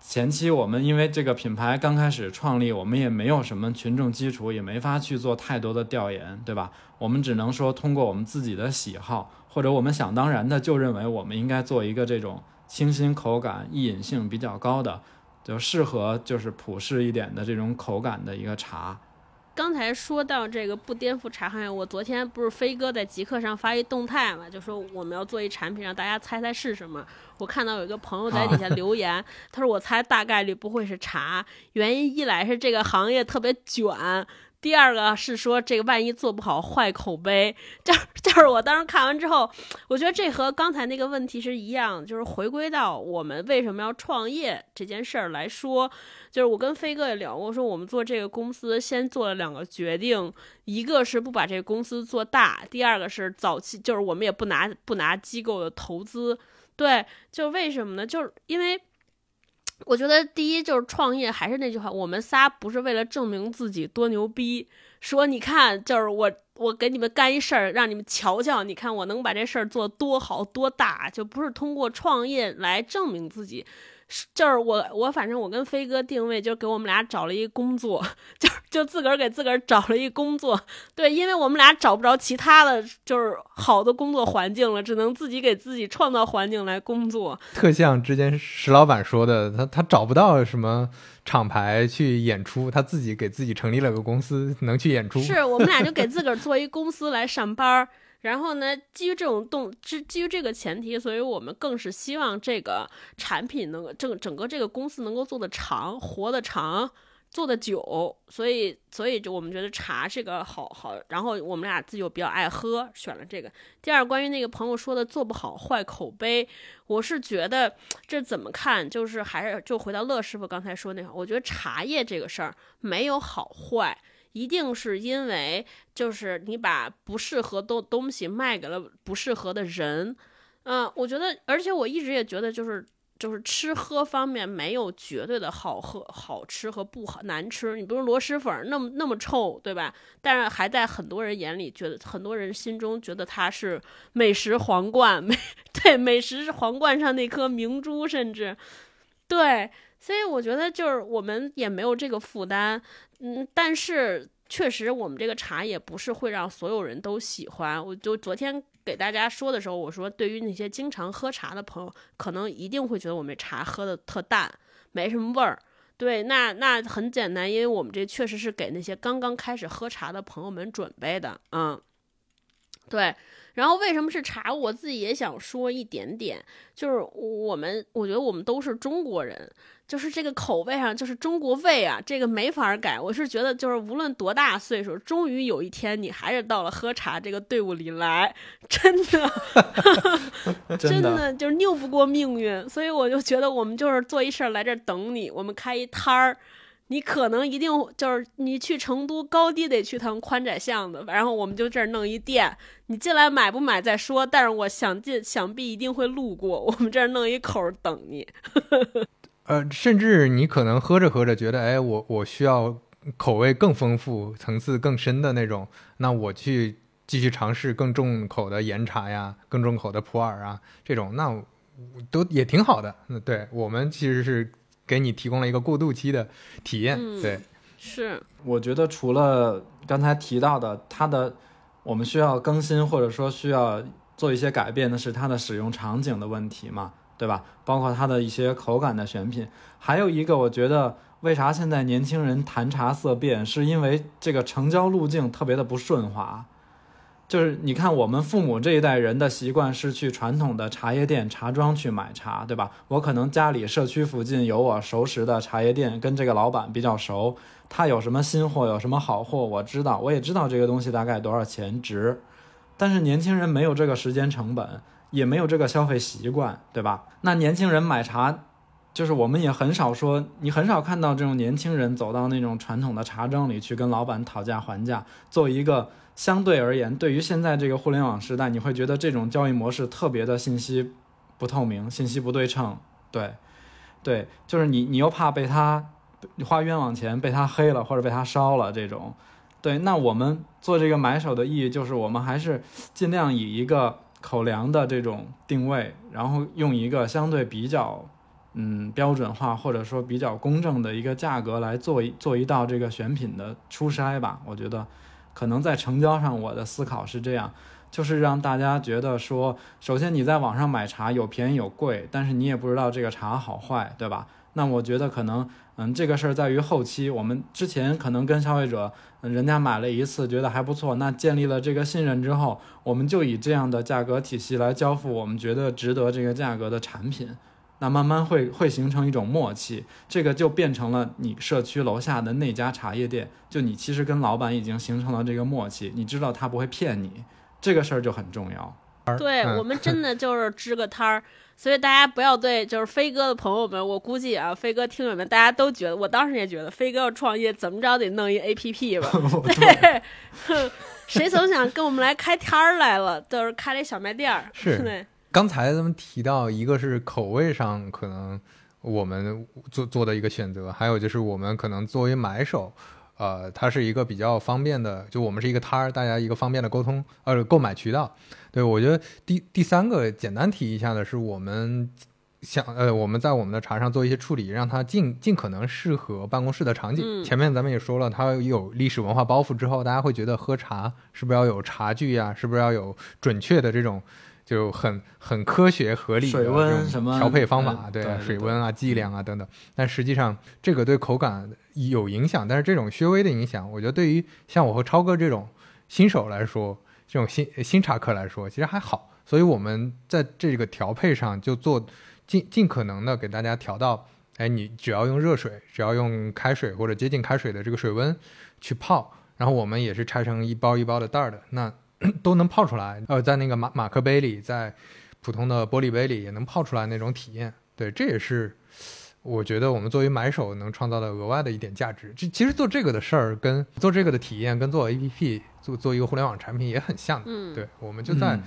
前期我们因为这个品牌刚开始创立，我们也没有什么群众基础，也没法去做太多的调研，对吧？我们只能说通过我们自己的喜好，或者我们想当然的就认为我们应该做一个这种清新口感、易饮性比较高的，就适合就是普适一点的这种口感的一个茶。刚才说到这个不颠覆茶行业，我昨天不是飞哥在极客上发一动态嘛，就说我们要做一产品，让大家猜猜是什么。我看到有一个朋友在底下留言，他说我猜大概率不会是茶，原因一来是这个行业特别卷。第二个是说这个万一做不好坏口碑，就是就是我当时看完之后，我觉得这和刚才那个问题是一样，就是回归到我们为什么要创业这件事儿来说，就是我跟飞哥也聊过，说我们做这个公司先做了两个决定，一个是不把这个公司做大，第二个是早期就是我们也不拿不拿机构的投资，对，就为什么呢？就是因为。我觉得第一就是创业，还是那句话，我们仨不是为了证明自己多牛逼，说你看，就是我我给你们干一事儿，让你们瞧瞧，你看我能把这事儿做多好多大，就不是通过创业来证明自己。就是我，我反正我跟飞哥定位，就给我们俩找了一工作，就就自个儿给自个儿找了一工作。对，因为我们俩找不着其他的就是好的工作环境了，只能自己给自己创造环境来工作。特像之前石老板说的，他他找不到什么厂牌去演出，他自己给自己成立了个公司，能去演出。是我们俩就给自个儿做一公司来上班。然后呢？基于这种动，基基于这个前提，所以我们更是希望这个产品能够整整个这个公司能够做得长，活得长，做得久。所以，所以就我们觉得茶这个好好。然后我们俩自己又比较爱喝，选了这个。第二，关于那个朋友说的做不好坏口碑，我是觉得这怎么看，就是还是就回到乐师傅刚才说那话，我觉得茶叶这个事儿没有好坏。一定是因为，就是你把不适合东东西卖给了不适合的人，嗯，我觉得，而且我一直也觉得，就是就是吃喝方面没有绝对的好喝、好吃和不好难吃。你比如螺蛳粉那么那么臭，对吧？但是还在很多人眼里觉得，很多人心中觉得它是美食皇冠，美 对美食皇冠上那颗明珠，甚至对。所以我觉得就是我们也没有这个负担，嗯，但是确实我们这个茶也不是会让所有人都喜欢。我就昨天给大家说的时候，我说对于那些经常喝茶的朋友，可能一定会觉得我们茶喝的特淡，没什么味儿。对，那那很简单，因为我们这确实是给那些刚刚开始喝茶的朋友们准备的，嗯，对。然后为什么是茶？我自己也想说一点点，就是我们，我觉得我们都是中国人。就是这个口味上，就是中国味啊，这个没法改。我是觉得，就是无论多大岁数，终于有一天你还是到了喝茶这个队伍里来，真的，真的就是拗不过命运。所以我就觉得，我们就是做一事儿来这儿等你。我们开一摊儿，你可能一定就是你去成都高低得去趟宽窄巷子，然后我们就这儿弄一店，你进来买不买再说。但是我想进，想必一定会路过我们这儿弄一口等你。呃，甚至你可能喝着喝着觉得，哎，我我需要口味更丰富、层次更深的那种，那我去继续尝试更重口的岩茶呀，更重口的普洱啊，这种那都也挺好的。那，对我们其实是给你提供了一个过渡期的体验。对，是。我觉得除了刚才提到的，它的我们需要更新或者说需要做一些改变的是它的使用场景的问题嘛。对吧？包括它的一些口感的选品，还有一个，我觉得为啥现在年轻人谈茶色变，是因为这个成交路径特别的不顺滑。就是你看，我们父母这一代人的习惯是去传统的茶叶店、茶庄去买茶，对吧？我可能家里社区附近有我熟识的茶叶店，跟这个老板比较熟，他有什么新货，有什么好货，我知道，我也知道这个东西大概多少钱值。但是年轻人没有这个时间成本。也没有这个消费习惯，对吧？那年轻人买茶，就是我们也很少说，你很少看到这种年轻人走到那种传统的茶庄里去跟老板讨价还价。做一个相对而言，对于现在这个互联网时代，你会觉得这种交易模式特别的信息不透明，信息不对称。对，对，就是你，你又怕被他花冤枉钱，被他黑了或者被他烧了这种。对，那我们做这个买手的意义就是，我们还是尽量以一个。口粮的这种定位，然后用一个相对比较，嗯，标准化或者说比较公正的一个价格来做一做一道这个选品的初筛吧。我觉得，可能在成交上，我的思考是这样，就是让大家觉得说，首先你在网上买茶有便宜有贵，但是你也不知道这个茶好坏，对吧？那我觉得可能，嗯，这个事儿在于后期，我们之前可能跟消费者，人家买了一次觉得还不错，那建立了这个信任之后，我们就以这样的价格体系来交付我们觉得值得这个价格的产品，那慢慢会会形成一种默契，这个就变成了你社区楼下的那家茶叶店，就你其实跟老板已经形成了这个默契，你知道他不会骗你，这个事儿就很重要。对我们真的就是支个摊儿。所以大家不要对就是飞哥的朋友们，我估计啊，飞哥听友们大家都觉得，我当时也觉得飞哥要创业，怎么着得弄一 A P P 吧？对，谁曾想跟我们来开摊儿来了，就是开了一小卖店儿。是，刚才咱们提到一个是口味上可能我们做做的一个选择。还有就是我们可能作为买手，呃，它是一个比较方便的，就我们是一个摊儿，大家一个方便的沟通呃购买渠道。对我觉得第第三个简单提一下的是我们。想呃，我们在我们的茶上做一些处理，让它尽尽可能适合办公室的场景。嗯前面咱们也说了，它有历史文化包袱之后，大家会觉得喝茶是不是要有茶具呀、是不是要有准确的这种就很很科学合理的水温这种什么调配方法？嗯对对对对水温啊、剂量啊等等。但实际上这个对口感有影响，但是这种稍微的影响，我觉得对于像我和超哥这种新手来说，这种新新茶客来说，其实还好。所以我们在这个调配上就做尽尽可能的给大家调到，哎，你只要用热水，只要用开水或者接近开水的这个水温去泡，然后我们也是拆成一包一包的袋儿的，那 都能泡出来。呃，在那个马马克杯里，在普通的玻璃杯里也能泡出来那种体验。对，这也是我觉得我们作为买手能创造的额外的一点价值。这其实做这个的事儿，跟做这个的体验，跟做 APP 做做一个互联网产品也很像的。嗯，对，我们就在嗯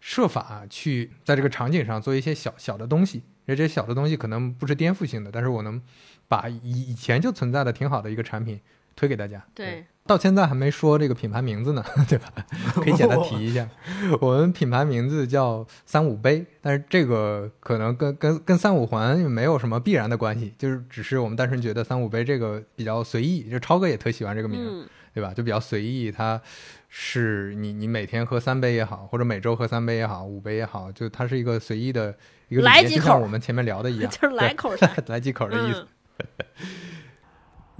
设法去在这个场景上做一些小小的东西，因为这些小的东西可能不是颠覆性的，但是我能把以以前就存在的挺好的一个产品推给大家。对，到现在还没说这个品牌名字呢，对吧？可以简单提一下，我们品牌名字叫三五杯，但是这个可能跟跟跟三五环没有什么必然的关系，就是只是我们单纯觉得三五杯这个比较随意，就超哥也特喜欢这个名对吧？就比较随意，它是你你每天喝三杯也好，或者每周喝三杯也好，五杯也好，就它是一个随意的一个来几口就像我们前面聊的一样，就是来口来几口的意思。嗯。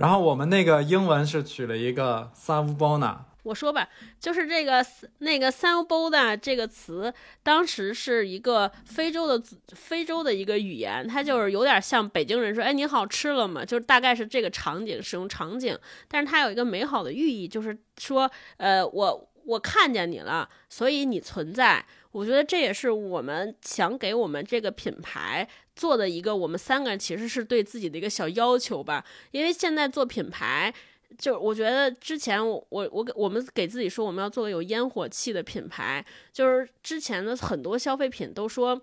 然后我们那个英文是取了一个 savona 我说吧，就是这个那个 s a n b o d a 这个词，当时是一个非洲的非洲的一个语言，它就是有点像北京人说“哎，你好吃了吗”，就是大概是这个场景使用场景，但是它有一个美好的寓意，就是说，呃，我我看见你了，所以你存在。我觉得这也是我们想给我们这个品牌做的一个，我们三个人其实是对自己的一个小要求吧，因为现在做品牌。就我觉得之前我我我我们给自己说我们要做个有烟火气的品牌，就是之前的很多消费品都说，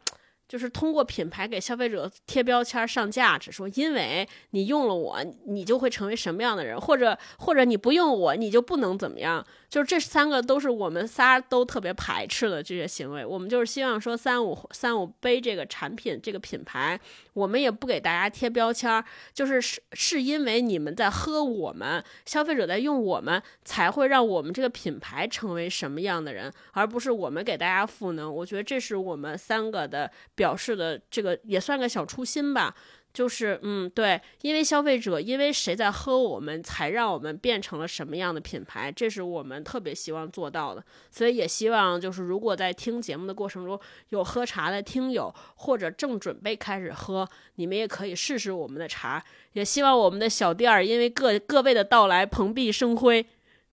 就是通过品牌给消费者贴标签上价值，说因为你用了我，你就会成为什么样的人，或者或者你不用我，你就不能怎么样。就是这三个都是我们仨都特别排斥的这些行为。我们就是希望说三五三五杯这个产品这个品牌，我们也不给大家贴标签儿，就是是是因为你们在喝我们，消费者在用我们，才会让我们这个品牌成为什么样的人，而不是我们给大家赋能。我觉得这是我们三个的表示的这个也算个小初心吧。就是嗯，对，因为消费者，因为谁在喝我们，才让我们变成了什么样的品牌，这是我们特别希望做到的。所以也希望就是如果在听节目的过程中有喝茶的听友，或者正准备开始喝，你们也可以试试我们的茶。也希望我们的小店儿因为各各位的到来蓬荜生辉。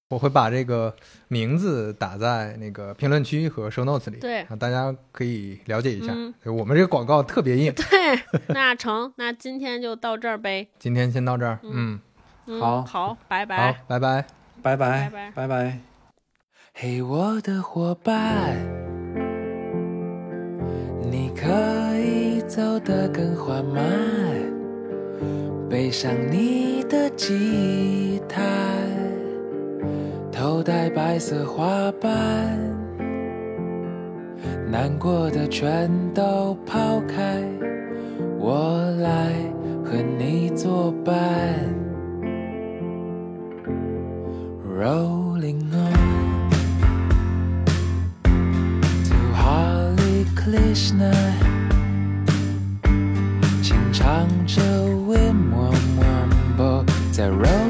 我会把这个名字打在那个评论区和 show notes 里，对啊，大家可以了解一下。嗯我们这个广告特别硬，对，那成，那今天就到这儿呗。今天先到这儿，嗯，嗯，好好，拜好拜。，拜拜。拜拜拜拜拜拜。嘿，我的伙伴，你可以走得更缓慢，背上你的吉他，头戴白色花瓣，难过的全都抛开，我来和你作伴。Rolling on to Hare Krishna，轻唱着 Wim Wam Wambo，在 Rolling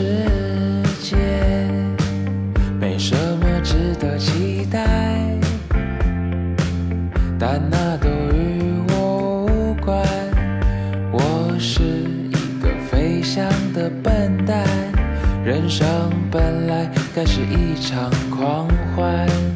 世界没什么值得期待但那都与我无关。我是一个飞翔的笨蛋人生本来该是一场狂欢。